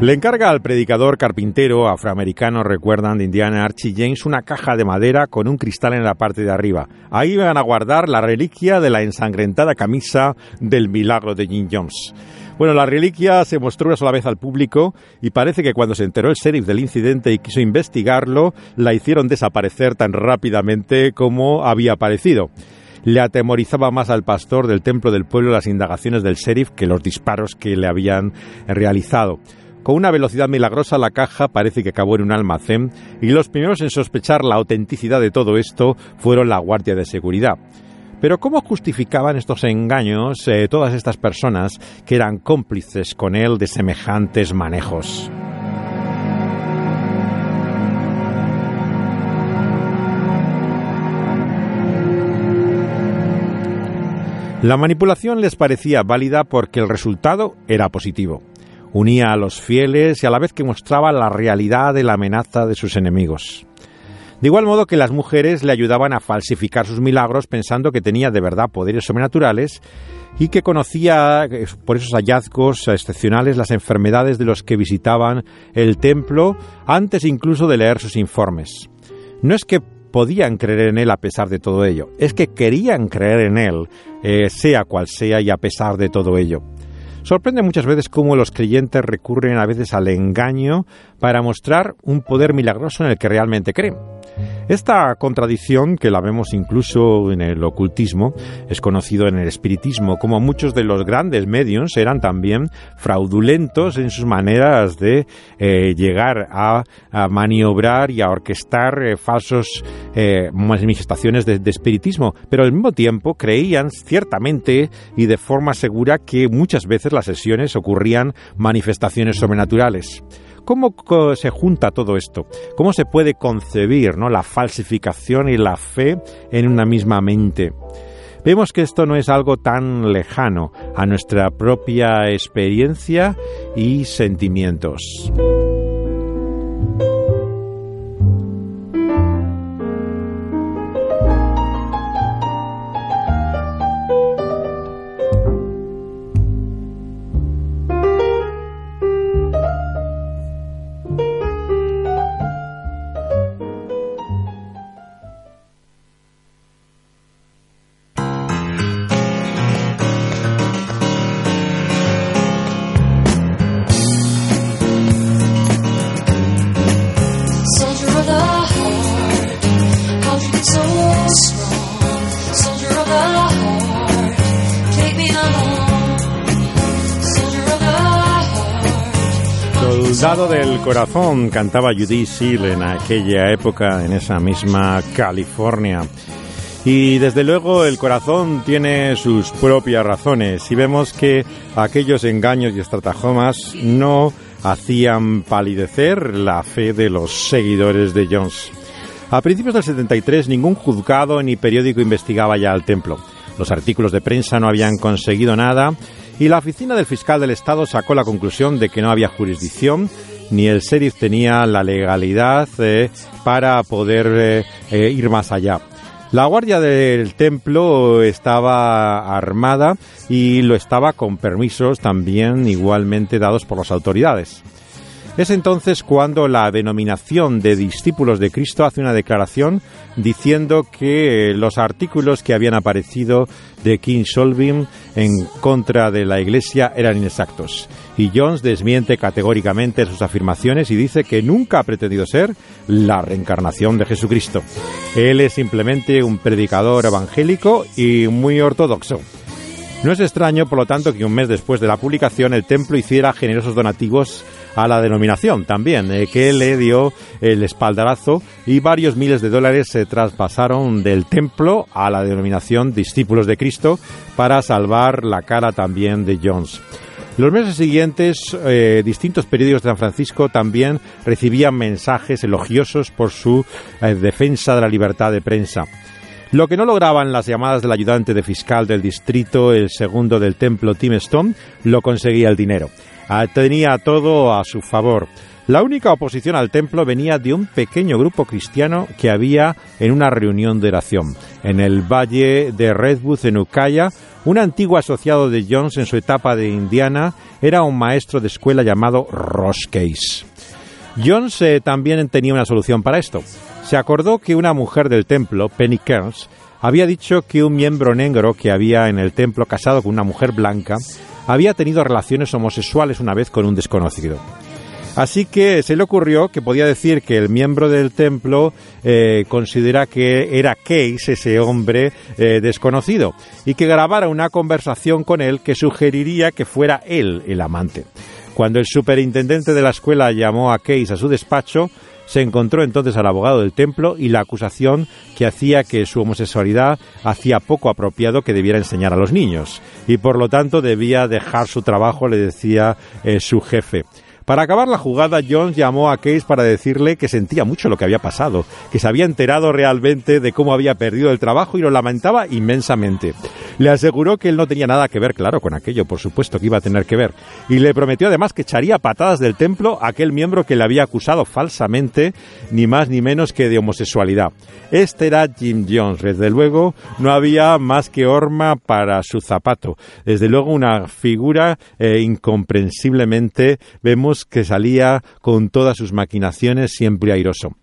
Le encarga al predicador carpintero afroamericano, recuerdan, de Indiana Archie James, una caja de madera con un cristal en la parte de arriba. Ahí van a guardar la reliquia de la ensangrentada camisa del milagro de Jim Jones. Bueno, la reliquia se mostró una sola vez al público y parece que cuando se enteró el sheriff del incidente y quiso investigarlo, la hicieron desaparecer tan rápidamente como había aparecido. Le atemorizaba más al pastor del templo del pueblo las indagaciones del sheriff que los disparos que le habían realizado. Con una velocidad milagrosa la caja parece que acabó en un almacén y los primeros en sospechar la autenticidad de todo esto fueron la Guardia de Seguridad. Pero ¿cómo justificaban estos engaños eh, todas estas personas que eran cómplices con él de semejantes manejos? La manipulación les parecía válida porque el resultado era positivo unía a los fieles y a la vez que mostraba la realidad de la amenaza de sus enemigos. De igual modo que las mujeres le ayudaban a falsificar sus milagros pensando que tenía de verdad poderes sobrenaturales y que conocía eh, por esos hallazgos excepcionales las enfermedades de los que visitaban el templo antes incluso de leer sus informes. No es que podían creer en él a pesar de todo ello, es que querían creer en él, eh, sea cual sea y a pesar de todo ello. Sorprende muchas veces cómo los creyentes recurren a veces al engaño para mostrar un poder milagroso en el que realmente creen. Esta contradicción, que la vemos incluso en el ocultismo, es conocido en el espiritismo, como muchos de los grandes medios eran también fraudulentos en sus maneras de eh, llegar a, maniobrar y a orquestar eh, falsos eh, manifestaciones de, de espiritismo, pero al mismo tiempo creían ciertamente y de forma segura que muchas veces las sesiones ocurrían manifestaciones sobrenaturales. ¿Cómo se junta todo esto? ¿Cómo se puede concebir ¿no? la falsificación y la fe en una misma mente? Vemos que esto no es algo tan lejano a nuestra propia experiencia y sentimientos. Del Corazón cantaba Judy Seal en aquella época, en esa misma California. Y desde luego el corazón tiene sus propias razones y vemos que aquellos engaños y estratajomas no hacían palidecer la fe de los seguidores de Jones. A principios del 73 ningún juzgado ni periódico investigaba ya al templo. Los artículos de prensa no habían conseguido nada y la oficina del fiscal del Estado sacó la conclusión de que no había jurisdicción ni el sheriff tenía la legalidad eh, para poder eh, eh, ir más allá. La guardia del templo estaba armada y lo estaba con permisos también igualmente dados por las autoridades. Es entonces cuando la denominación de discípulos de Cristo hace una declaración diciendo que los artículos que habían aparecido de King Solving en contra de la Iglesia eran inexactos. Y Jones desmiente categóricamente sus afirmaciones y dice que nunca ha pretendido ser la reencarnación de Jesucristo. Él es simplemente un predicador evangélico y muy ortodoxo. No es extraño, por lo tanto, que un mes después de la publicación el templo hiciera generosos donativos a la denominación también, eh, que le dio el espaldarazo y varios miles de dólares se traspasaron del templo a la denominación Discípulos de Cristo para salvar la cara también de Jones. Los meses siguientes, eh, distintos periódicos de San Francisco también recibían mensajes elogiosos por su eh, defensa de la libertad de prensa. Lo que no lograban las llamadas del ayudante de fiscal del distrito, el segundo del templo Tim Stone, lo conseguía el dinero. Ah, tenía todo a su favor. La única oposición al templo venía de un pequeño grupo cristiano que había en una reunión de oración. En el valle de Redwood, en Ukiah, un antiguo asociado de Jones en su etapa de Indiana era un maestro de escuela llamado Ross Case. Jones eh, también tenía una solución para esto. Se acordó que una mujer del templo, Penny Kearns, había dicho que un miembro negro que había en el templo casado con una mujer blanca había tenido relaciones homosexuales una vez con un desconocido. Así que se le ocurrió que podía decir que el miembro del templo eh, considera que era Case, ese hombre eh, desconocido, y que grabara una conversación con él que sugeriría que fuera él el amante. Cuando el superintendente de la escuela llamó a Case a su despacho, se encontró entonces al abogado del templo y la acusación que hacía que su homosexualidad hacía poco apropiado que debiera enseñar a los niños y por lo tanto debía dejar su trabajo, le decía eh, su jefe. Para acabar la jugada, Jones llamó a Case para decirle que sentía mucho lo que había pasado, que se había enterado realmente de cómo había perdido el trabajo y lo lamentaba inmensamente. Le aseguró que él no tenía nada que ver, claro, con aquello, por supuesto que iba a tener que ver, y le prometió además que echaría patadas del templo a aquel miembro que le había acusado falsamente, ni más ni menos que de homosexualidad. Este era Jim Jones, desde luego no había más que horma para su zapato, desde luego una figura eh, incomprensiblemente, vemos que salía con todas sus maquinaciones siempre airoso.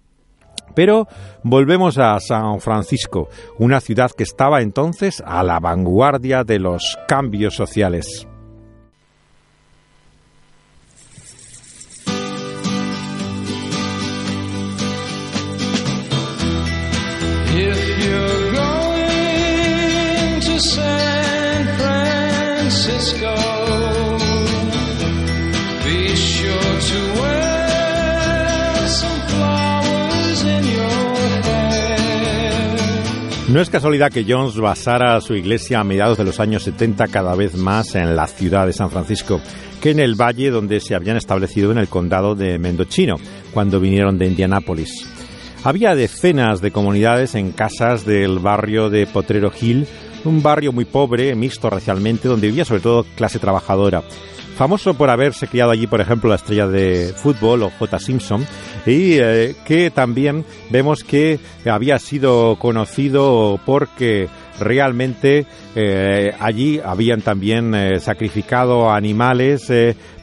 Pero volvemos a San Francisco, una ciudad que estaba entonces a la vanguardia de los cambios sociales. No es casualidad que Jones basara su iglesia a mediados de los años 70 cada vez más en la ciudad de San Francisco que en el valle donde se habían establecido en el condado de Mendochino, cuando vinieron de Indianápolis. Había decenas de comunidades en casas del barrio de Potrero Hill, un barrio muy pobre, mixto racialmente, donde vivía sobre todo clase trabajadora famoso por haberse criado allí, por ejemplo, la estrella de fútbol o J. Simpson, y eh, que también vemos que había sido conocido porque realmente eh, allí habían también eh, sacrificado animales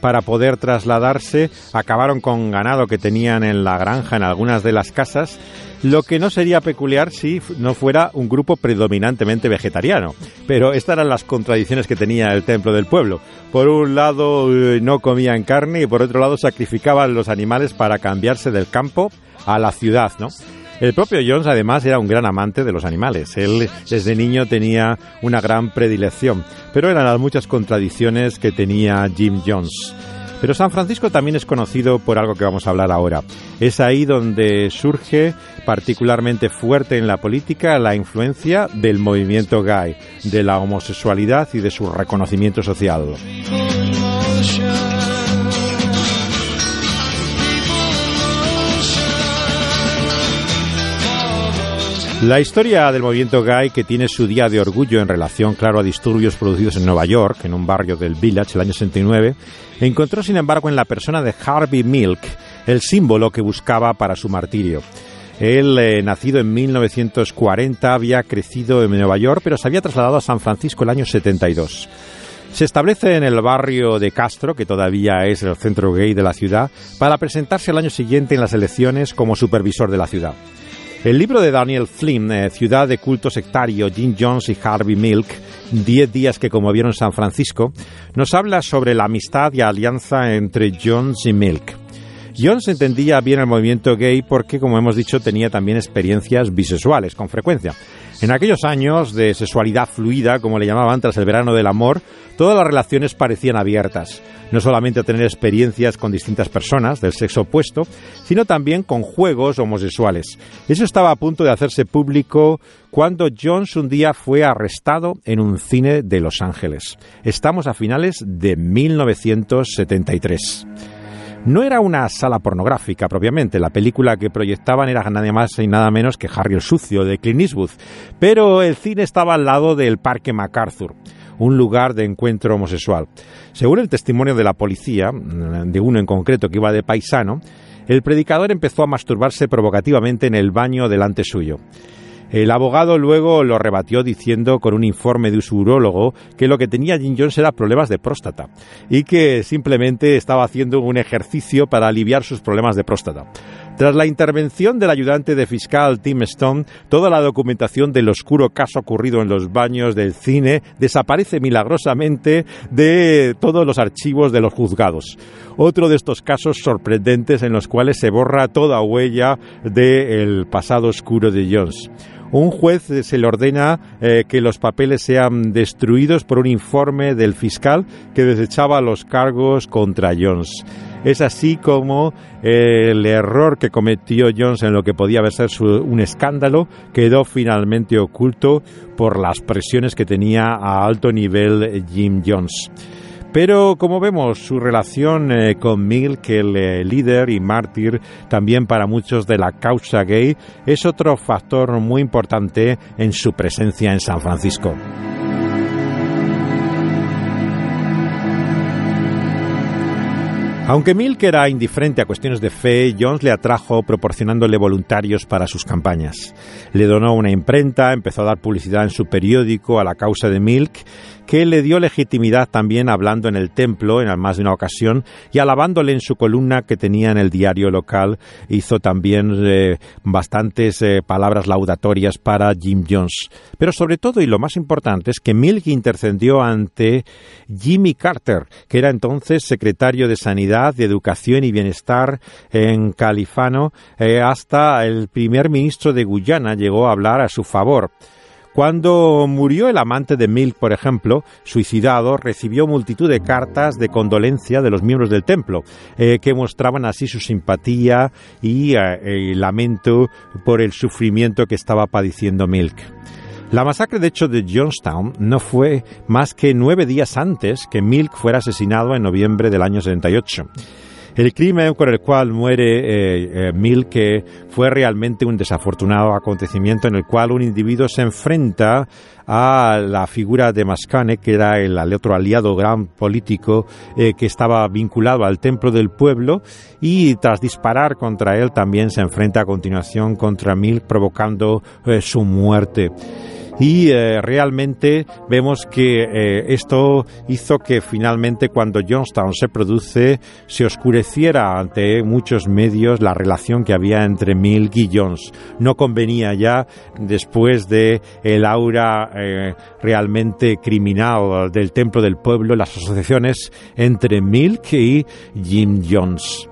para poder trasladarse, acabaron con ganado que tenían en la granja en algunas de las casas lo que no sería peculiar si no fuera un grupo predominantemente vegetariano. Pero estas eran las contradicciones que tenía el templo del pueblo. Por un lado eh, no comían carne y por otro lado sacrificaban los animales para cambiarse del campo a la ciudad, ¿no? El propio Jones además era un gran amante de los animales. Él desde niño tenía una gran predilección, pero eran las muchas contradicciones que tenía Jim Jones. Pero San Francisco también es conocido por algo que vamos a hablar ahora. Es ahí donde surge particularmente fuerte en la política la influencia del movimiento gay, de la homosexualidad y de su reconocimiento social. La historia del movimiento gay, que tiene su día de orgullo en relación, claro, a disturbios producidos en Nueva York, en un barrio del Village, el año 69, encontró, sin embargo, en la persona de Harvey Milk el símbolo que buscaba para su martirio. Él, eh, nacido en 1940, había crecido en Nueva York, pero se había trasladado a San Francisco el año 72. Se establece en el barrio de Castro, que todavía es el centro gay de la ciudad, para presentarse el año siguiente en las elecciones como supervisor de la ciudad. El libro de Daniel Flynn, eh, Ciudad de culto sectario, Jim Jones y Harvey Milk, Diez días que conmovieron San Francisco, nos habla sobre la amistad y alianza entre Jones y Milk. Jones entendía bien el movimiento gay porque, como hemos dicho, tenía también experiencias bisexuales con frecuencia. En aquellos años de sexualidad fluida, como le llamaban, tras el verano del amor, todas las relaciones parecían abiertas. No solamente a tener experiencias con distintas personas del sexo opuesto, sino también con juegos homosexuales. Eso estaba a punto de hacerse público cuando Jones un día fue arrestado en un cine de Los Ángeles. Estamos a finales de 1973. No era una sala pornográfica propiamente, la película que proyectaban era nada más y nada menos que Harry el Sucio de Clint Eastwood, pero el cine estaba al lado del Parque MacArthur un lugar de encuentro homosexual. Según el testimonio de la policía, de uno en concreto que iba de paisano, el predicador empezó a masturbarse provocativamente en el baño delante suyo. El abogado luego lo rebatió diciendo con un informe de su urólogo que lo que tenía Jim Jones era problemas de próstata y que simplemente estaba haciendo un ejercicio para aliviar sus problemas de próstata. Tras la intervención del ayudante de fiscal Tim Stone, toda la documentación del oscuro caso ocurrido en los baños del cine desaparece milagrosamente de todos los archivos de los juzgados. Otro de estos casos sorprendentes en los cuales se borra toda huella del pasado oscuro de Jones un juez se le ordena eh, que los papeles sean destruidos por un informe del fiscal que desechaba los cargos contra Jones. Es así como eh, el error que cometió Jones en lo que podía haber sido un escándalo quedó finalmente oculto por las presiones que tenía a alto nivel Jim Jones. Pero como vemos, su relación eh, con Milk, el eh, líder y mártir también para muchos de la causa gay, es otro factor muy importante en su presencia en San Francisco. Aunque Milk era indiferente a cuestiones de fe, Jones le atrajo proporcionándole voluntarios para sus campañas. Le donó una imprenta, empezó a dar publicidad en su periódico a la causa de Milk que le dio legitimidad también hablando en el templo en más de una ocasión y alabándole en su columna que tenía en el diario local. Hizo también eh, bastantes eh, palabras laudatorias para Jim Jones. Pero sobre todo, y lo más importante, es que Milk intercedió ante Jimmy Carter, que era entonces secretario de Sanidad, de Educación y Bienestar en Califano, eh, hasta el primer ministro de Guyana llegó a hablar a su favor. Cuando murió el amante de Milk, por ejemplo, suicidado, recibió multitud de cartas de condolencia de los miembros del templo, eh, que mostraban así su simpatía y eh, lamento por el sufrimiento que estaba padeciendo Milk. La masacre, de hecho, de Johnstown no fue más que nueve días antes que Milk fuera asesinado en noviembre del año 78. El crimen con el cual muere eh, eh, fue realmente un desafortunado acontecimiento en el cual un individuo se enfrenta a la figura de Mascane, que era el, otro aliado gran político eh, que estaba vinculado al templo del pueblo, y tras disparar contra él también se enfrenta a continuación contra Milk, provocando su muerte y eh, realmente vemos que eh, esto hizo que finalmente cuando Johnstown se produce se oscureciera ante muchos medios la relación que había entre Milk y Jones. No convenía ya después de el aura eh, realmente criminal del templo del pueblo las asociaciones entre Milk y Jim Jones.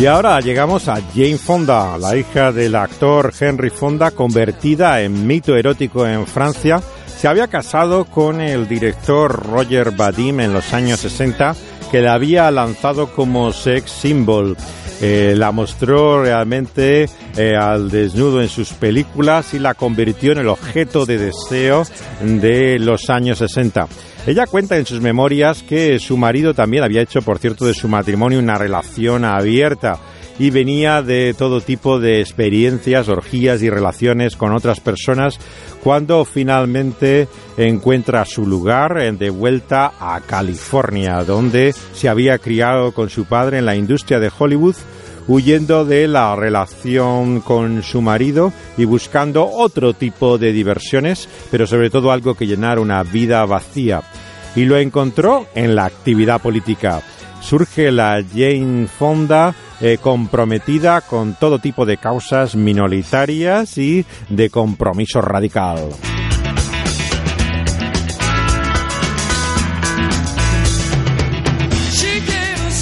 Y ahora llegamos a Jane Fonda, la hija del actor Henry Fonda, convertida en mito erótico en Francia. Se había casado con el director Roger Vadim en los años 60, que la había lanzado como sex symbol. Eh, la mostró realmente eh, al desnudo en sus películas y la convirtió en el objeto de deseo de los años 60. Ella cuenta en sus memorias que su marido también había hecho, por cierto, de su matrimonio una relación abierta y venía de todo tipo de experiencias, orgías y relaciones con otras personas cuando finalmente encuentra su lugar de vuelta a California, donde se había criado con su padre en la industria de Hollywood huyendo de la relación con su marido y buscando otro tipo de diversiones, pero sobre todo algo que llenar una vida vacía. Y lo encontró en la actividad política. Surge la Jane Fonda eh, comprometida con todo tipo de causas minoritarias y de compromiso radical.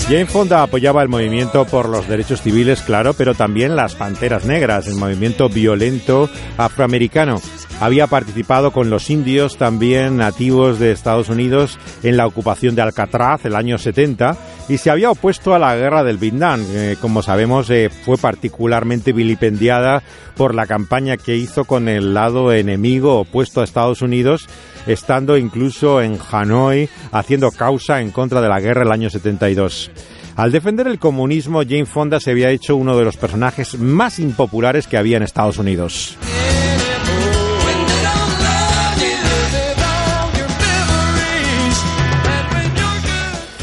Jane Fonda apoyaba el movimiento por los derechos civiles, claro, pero también las Panteras Negras, el movimiento violento afroamericano. Había participado con los indios, también nativos de Estados Unidos, en la ocupación de Alcatraz el año 70 y se había opuesto a la guerra del Vietnam. como sabemos, eh, fue particularmente vilipendiada por la campaña que hizo con el lado enemigo opuesto a Estados Unidos estando incluso en Hanoi haciendo causa en contra de la guerra el año 72. Al defender el comunismo, Jane Fonda se había hecho uno de los personajes más impopulares que había en Estados Unidos.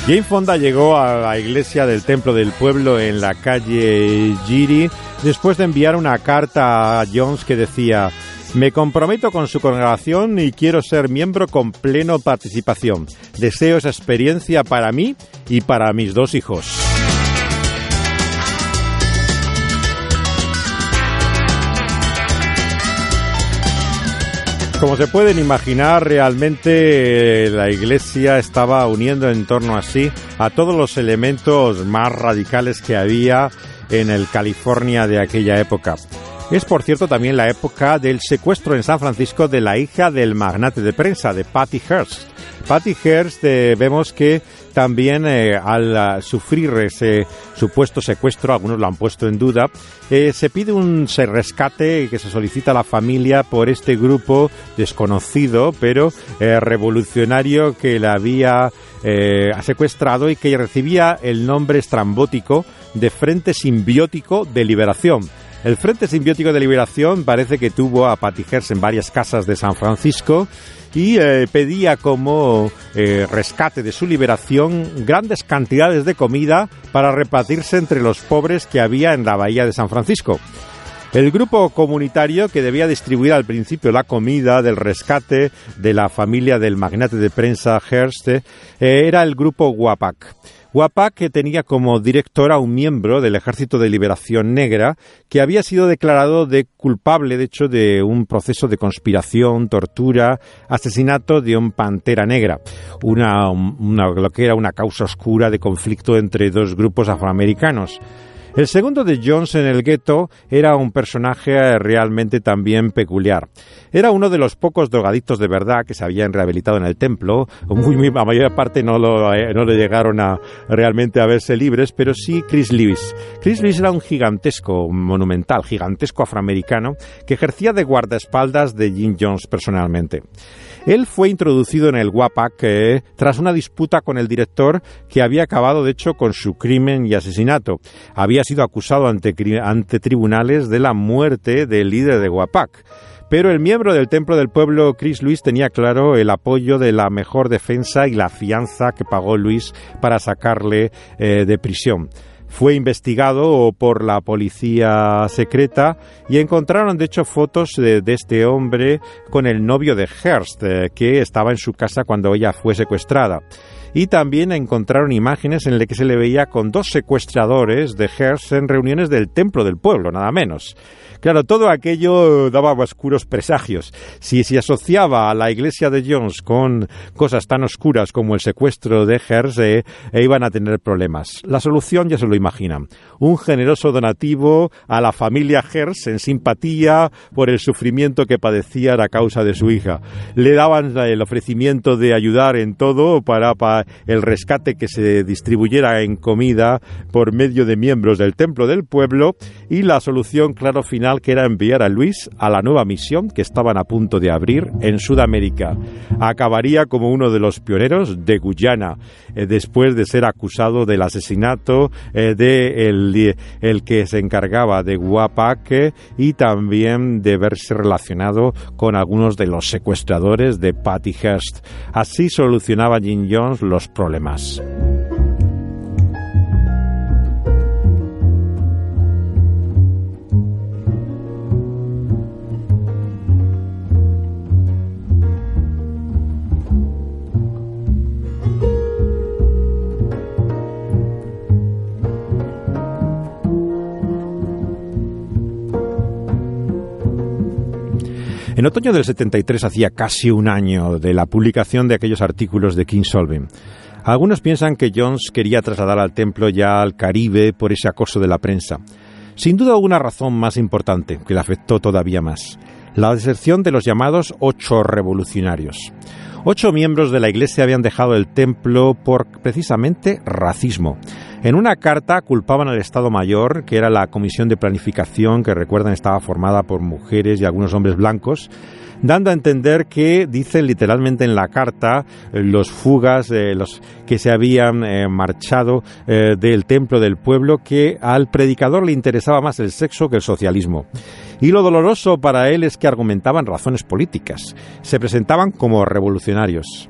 Jane Fonda llegó a la iglesia del Templo del Pueblo en la calle Giri después de enviar una carta a Jones que decía me comprometo con su congregación y quiero ser miembro con pleno participación. Deseo esa experiencia para mí y para mis dos hijos. Como se pueden imaginar, realmente la Iglesia estaba uniendo en torno a sí a todos los elementos más radicales que había en el California de aquella época. Es, por cierto, también la época del secuestro en San Francisco de la hija del magnate de prensa, de Patty Hearst. Patty Hearst, eh, vemos que también eh, al ah, sufrir ese supuesto secuestro, algunos lo han puesto en duda, eh, se pide un rescate que se solicita a la familia por este grupo desconocido, pero revolucionario que la había secuestrado y que recibía el nombre estrambótico de Frente Simbiótico de Liberación el Frente Simbiótico de Liberación parece que tuvo a Patty Hearst en varias casas de San Francisco y eh, pedía como eh, rescate de su liberación grandes cantidades de comida para repartirse entre los pobres que había en la bahía de San Francisco. El grupo comunitario que debía distribuir al principio la comida del rescate de la familia del magnate de prensa Hearst eh, era el grupo Guapac. Wapak que tenía como director a un miembro del Ejército de Liberación Negra que había sido declarado de culpable, de hecho, de un proceso de conspiración, tortura, asesinato de un pantera negra, una, una, lo que era una causa oscura de conflicto entre dos grupos afroamericanos. El segundo de Jones en el gueto era un personaje realmente también peculiar. Era uno de los pocos drogadictos de verdad que se habían rehabilitado en el templo. Muy, la mayor parte no lo, eh, no le llegaron a realmente a verse libres, pero sí Chris Lewis. Chris Lewis era un gigantesco, monumental, gigantesco afroamericano que ejercía de guardaespaldas de Jim Jones personalmente. Él fue introducido en el WAPAC eh, tras una disputa con el director que había acabado de hecho con su crimen y asesinato. Había sido acusado ante, tribunales de la muerte del líder de WAPAC. Pero el miembro del Templo del Pueblo, Chris Luis, tenía claro el apoyo de la mejor defensa y la fianza que pagó Luis para sacarle eh, de prisión fue investigado por la policía secreta y encontraron de hecho fotos de, este hombre con el novio de Hearst, eh, que estaba en su casa cuando ella fue secuestrada. Y también encontraron imágenes en las que se le veía con dos secuestradores de Hearst en reuniones del templo del pueblo, nada menos. Claro, todo aquello daba oscuros presagios. Si se asociaba a la iglesia de Jones con cosas tan oscuras como el secuestro de Hearst, eh, iban a tener problemas. La solución ya se lo imaginan. Un generoso donativo a la familia Hearst en simpatía por el sufrimiento que padecía a causa de su hija. Le daban el ofrecimiento de ayudar en todo para el rescate que se distribuyera en comida por medio de miembros del templo del pueblo y la solución, claro, final que era enviar a Luis a la nueva misión que estaban a punto de abrir en Sudamérica. Acabaría como uno de los pioneros de Guyana, eh, después de ser acusado del asesinato eh, de el, que se encargaba de Guapaque y también de verse relacionado con algunos de los secuestradores de Patty Hearst. Así solucionaba Jim Jones los problemas. En otoño del 73 hacía casi un año de la publicación de aquellos artículos de King Solving. Algunos piensan que Jones quería trasladar al templo ya al Caribe por ese acoso de la prensa. Sin duda una razón más importante que le afectó todavía más, la deserción de los llamados ocho revolucionarios. Ocho miembros de la Iglesia habían dejado el templo por precisamente racismo. En una carta culpaban al Estado Mayor, que era la comisión de planificación que recuerdan estaba formada por mujeres y algunos hombres blancos, dando a entender que, dicen literalmente en la carta, eh, los fugas, eh, los que se habían eh, marchado del templo del pueblo, que al predicador le interesaba más el sexo que el socialismo. Y lo doloroso para él es que argumentaban razones políticas, se presentaban como revolucionarios.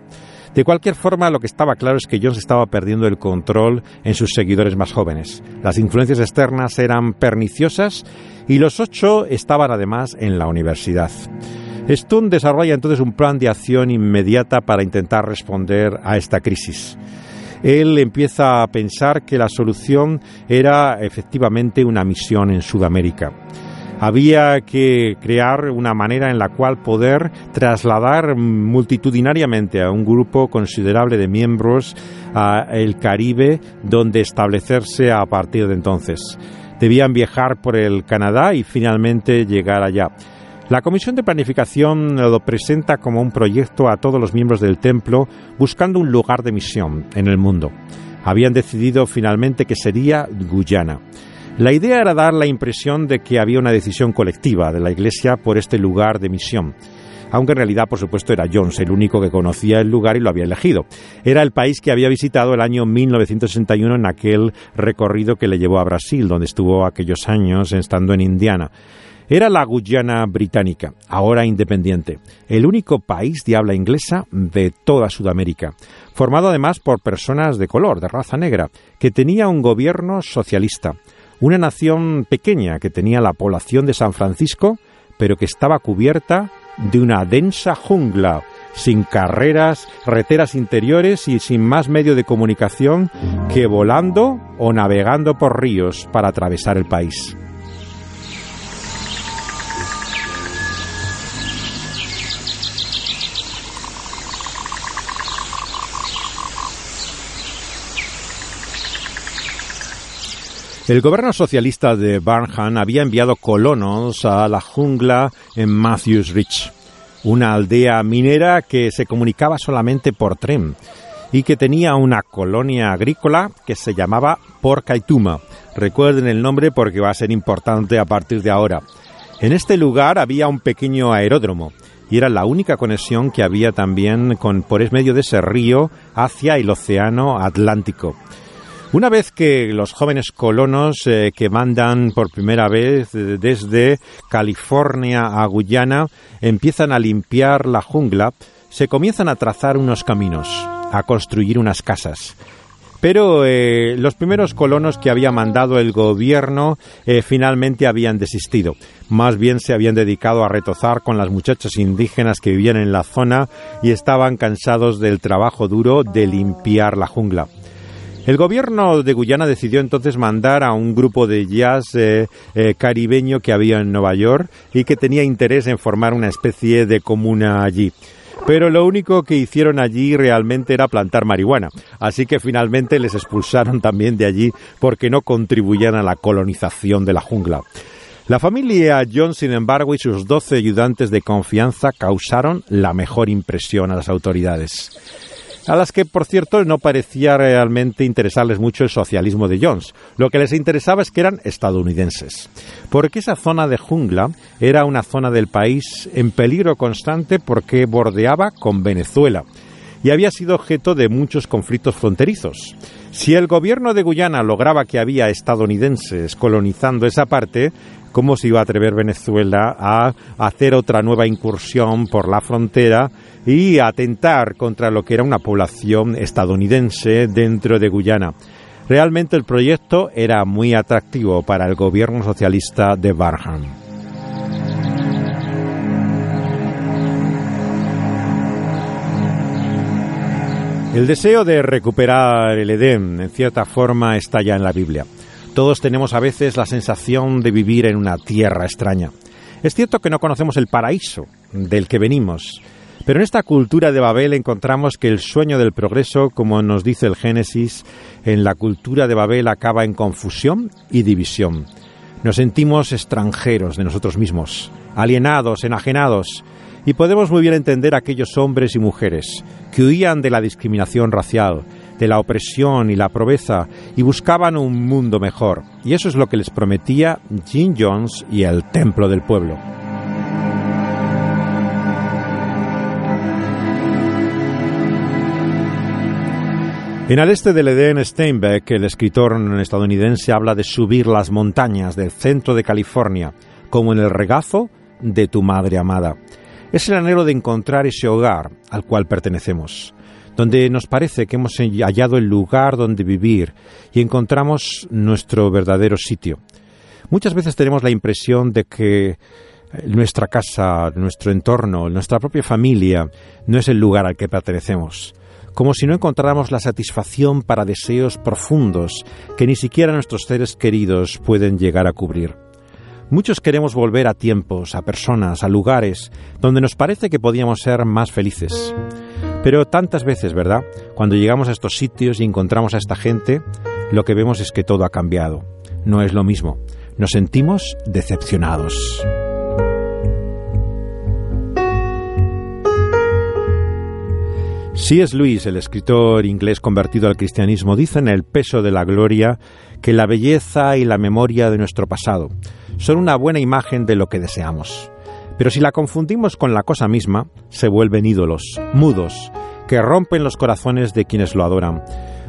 De cualquier forma, lo que estaba claro es que Jones estaba perdiendo el control en sus seguidores más jóvenes. Las influencias externas eran perniciosas y los ocho estaban además en la universidad. Stone desarrolla entonces un plan de acción inmediata para intentar responder a esta crisis. Él empieza a pensar que la solución era efectivamente una misión en Sudamérica había que crear una manera en la cual poder trasladar multitudinariamente a un grupo considerable de miembros a el Caribe donde establecerse a partir de entonces. Debían viajar por el Canadá y finalmente llegar allá. La Comisión de Planificación lo presenta como un proyecto a todos los miembros del templo buscando un lugar de misión en el mundo. Habían decidido finalmente que sería Guyana. La idea era dar la impresión de que había una decisión colectiva de la Iglesia por este lugar de misión aunque en realidad, por supuesto, era Jones el único que conocía el lugar y lo había elegido. Era el país que había visitado el año 1961 en aquel recorrido que le llevó a Brasil, donde estuvo aquellos años estando en Indiana. Era la Guyana británica, ahora independiente, el único país de habla inglesa de toda Sudamérica, formado además por personas de color, de raza negra, que tenía un gobierno socialista, una nación pequeña que tenía la población de San Francisco, pero que estaba cubierta de una densa jungla, sin carreras, reteras interiores y sin más medio de comunicación que volando o navegando por ríos para atravesar el país. El gobierno socialista de Barnham había enviado colonos a la jungla en Matthews Ridge, una aldea minera que se comunicaba solamente por tren y que tenía una colonia agrícola que se llamaba Porcaituma. Recuerden el nombre porque va a ser importante a partir de ahora. En este lugar había un pequeño aeródromo y era la única conexión que había también con por medio de ese río hacia el océano Atlántico. Una vez que los jóvenes colonos eh, que mandan por primera vez eh, desde California a Guyana empiezan a limpiar la jungla, se comienzan a trazar unos caminos, a construir unas casas. Pero eh, los primeros colonos que había mandado el gobierno finalmente habían desistido. Más bien se habían dedicado a retozar con las muchachas indígenas que vivían en la zona y estaban cansados del trabajo duro de limpiar la jungla. El gobierno de Guyana decidió entonces mandar a un grupo de jazz eh, eh, caribeño que había en Nueva York y que tenía interés en formar una especie de comuna allí. Pero lo único que hicieron allí realmente era plantar marihuana. Así que finalmente les expulsaron también de allí porque no contribuían a la colonización de la jungla. La familia John, sin embargo, y sus doce ayudantes de confianza causaron la mejor impresión a las autoridades a las que, por cierto, no parecía realmente interesarles mucho el socialismo de Jones. Lo que les interesaba es que eran estadounidenses. Porque esa zona de jungla era una zona del país en peligro constante porque bordeaba con Venezuela y había sido objeto de muchos conflictos fronterizos. Si el gobierno de Guyana lograba que había estadounidenses colonizando esa parte, ¿cómo se iba a atrever Venezuela a hacer otra nueva incursión por la frontera y atentar contra lo que era una población estadounidense dentro de Guyana? Realmente el proyecto era muy atractivo para el gobierno socialista de Barham. El deseo de recuperar el Edén, en cierta forma, está ya en la Biblia. Todos tenemos a veces la sensación de vivir en una tierra extraña. Es cierto que no conocemos el paraíso del que venimos, pero en esta cultura de Babel encontramos que el sueño del progreso, como nos dice el Génesis, en la cultura de Babel acaba en confusión y división. Nos sentimos extranjeros de nosotros mismos, alienados, enajenados, y podemos muy bien entender a aquellos hombres y mujeres que huían de la discriminación racial, de la opresión y la pobreza y buscaban un mundo mejor. Y eso es lo que les prometía Jim Jones y el Templo del Pueblo. En el este del Edén, Steinbeck, el escritor estadounidense, habla de subir las montañas del centro de California, como en el regazo de tu madre amada. Es el anhelo de encontrar ese hogar al cual pertenecemos, donde nos parece que hemos hallado el lugar donde vivir y encontramos nuestro verdadero sitio. Muchas veces tenemos la impresión de que nuestra casa, nuestro entorno, nuestra propia familia no es el lugar al que pertenecemos, como si no encontráramos la satisfacción para deseos profundos que ni siquiera nuestros seres queridos pueden llegar a cubrir. Muchos queremos volver a tiempos, a personas, a lugares donde nos parece que podíamos ser más felices. Pero tantas veces, ¿verdad? Cuando llegamos a estos sitios y encontramos a esta gente, lo que vemos es que todo ha cambiado. No es lo mismo. Nos sentimos decepcionados. Es Luis, el escritor inglés convertido al cristianismo, dice en El peso de la gloria que la belleza y la memoria de nuestro pasado son una buena imagen de lo que deseamos. Pero si la confundimos con la cosa misma, se vuelven ídolos, mudos, que rompen los corazones de quienes lo adoran,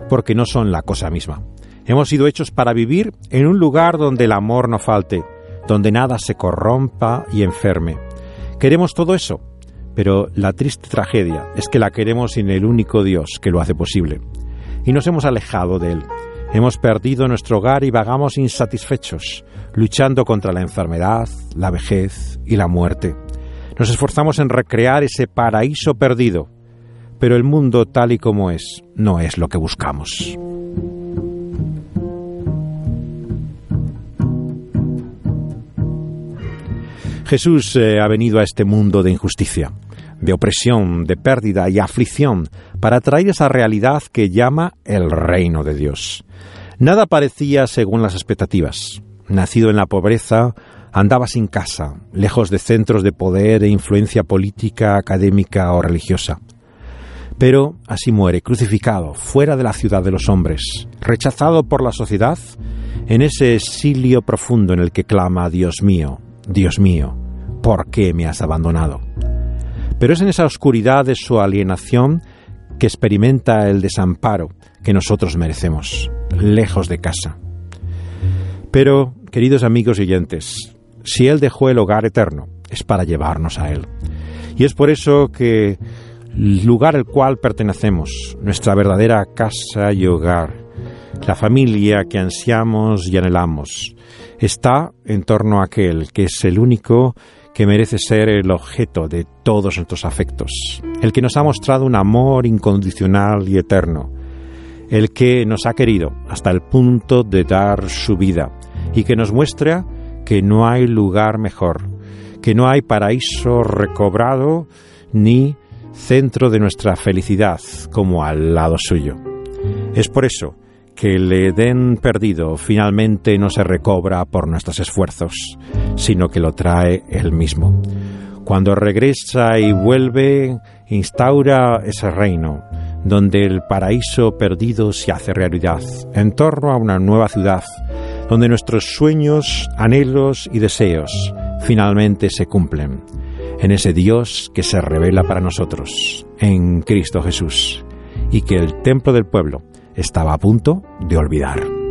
porque no son la cosa misma. Hemos sido hechos para vivir en un lugar donde el amor no falte, donde nada se corrompa y enferme. Queremos todo eso, pero la triste tragedia es que la queremos sin el único Dios que lo hace posible. Y nos hemos alejado de Él. Hemos perdido nuestro hogar y vagamos insatisfechos, luchando contra la enfermedad, la vejez y la muerte. Nos esforzamos en recrear ese paraíso perdido, pero el mundo tal y como es no es lo que buscamos. Jesús eh, ha venido a este mundo de injusticia, de opresión, de pérdida y aflicción para traer esa realidad que llama el reino de Dios. Nada parecía según las expectativas. Nacido en la pobreza, andaba sin casa, lejos de centros de poder e influencia política, académica o religiosa. Pero así muere, crucificado, fuera de la ciudad de los hombres, rechazado por la sociedad, en ese exilio profundo en el que clama, Dios mío, Dios mío, ¿por qué me has abandonado? Pero es en esa oscuridad de su alienación que experimenta el desamparo que nosotros merecemos, lejos de casa. Pero, queridos amigos y oyentes, si Él dejó el hogar eterno, es para llevarnos a Él. Y es por eso que el lugar al cual pertenecemos, nuestra verdadera casa y hogar, la familia que ansiamos y anhelamos, está en torno a aquel que es el único que merece ser el objeto de todos nuestros afectos, el que nos ha mostrado un amor incondicional y eterno, el que nos ha querido hasta el punto de dar su vida y que nos muestra que no hay lugar mejor, que no hay paraíso recobrado ni centro de nuestra felicidad como al lado suyo. Es por eso que el Edén perdido finalmente no se recobra por nuestros esfuerzos, sino que lo trae Él mismo. Cuando regresa y vuelve, instaura ese reino, donde el paraíso perdido se hace realidad, en torno a una nueva ciudad, donde nuestros sueños, anhelos y deseos finalmente se cumplen, en ese Dios que se revela para nosotros, en Cristo Jesús, y que el templo del pueblo estaba a punto de olvidar.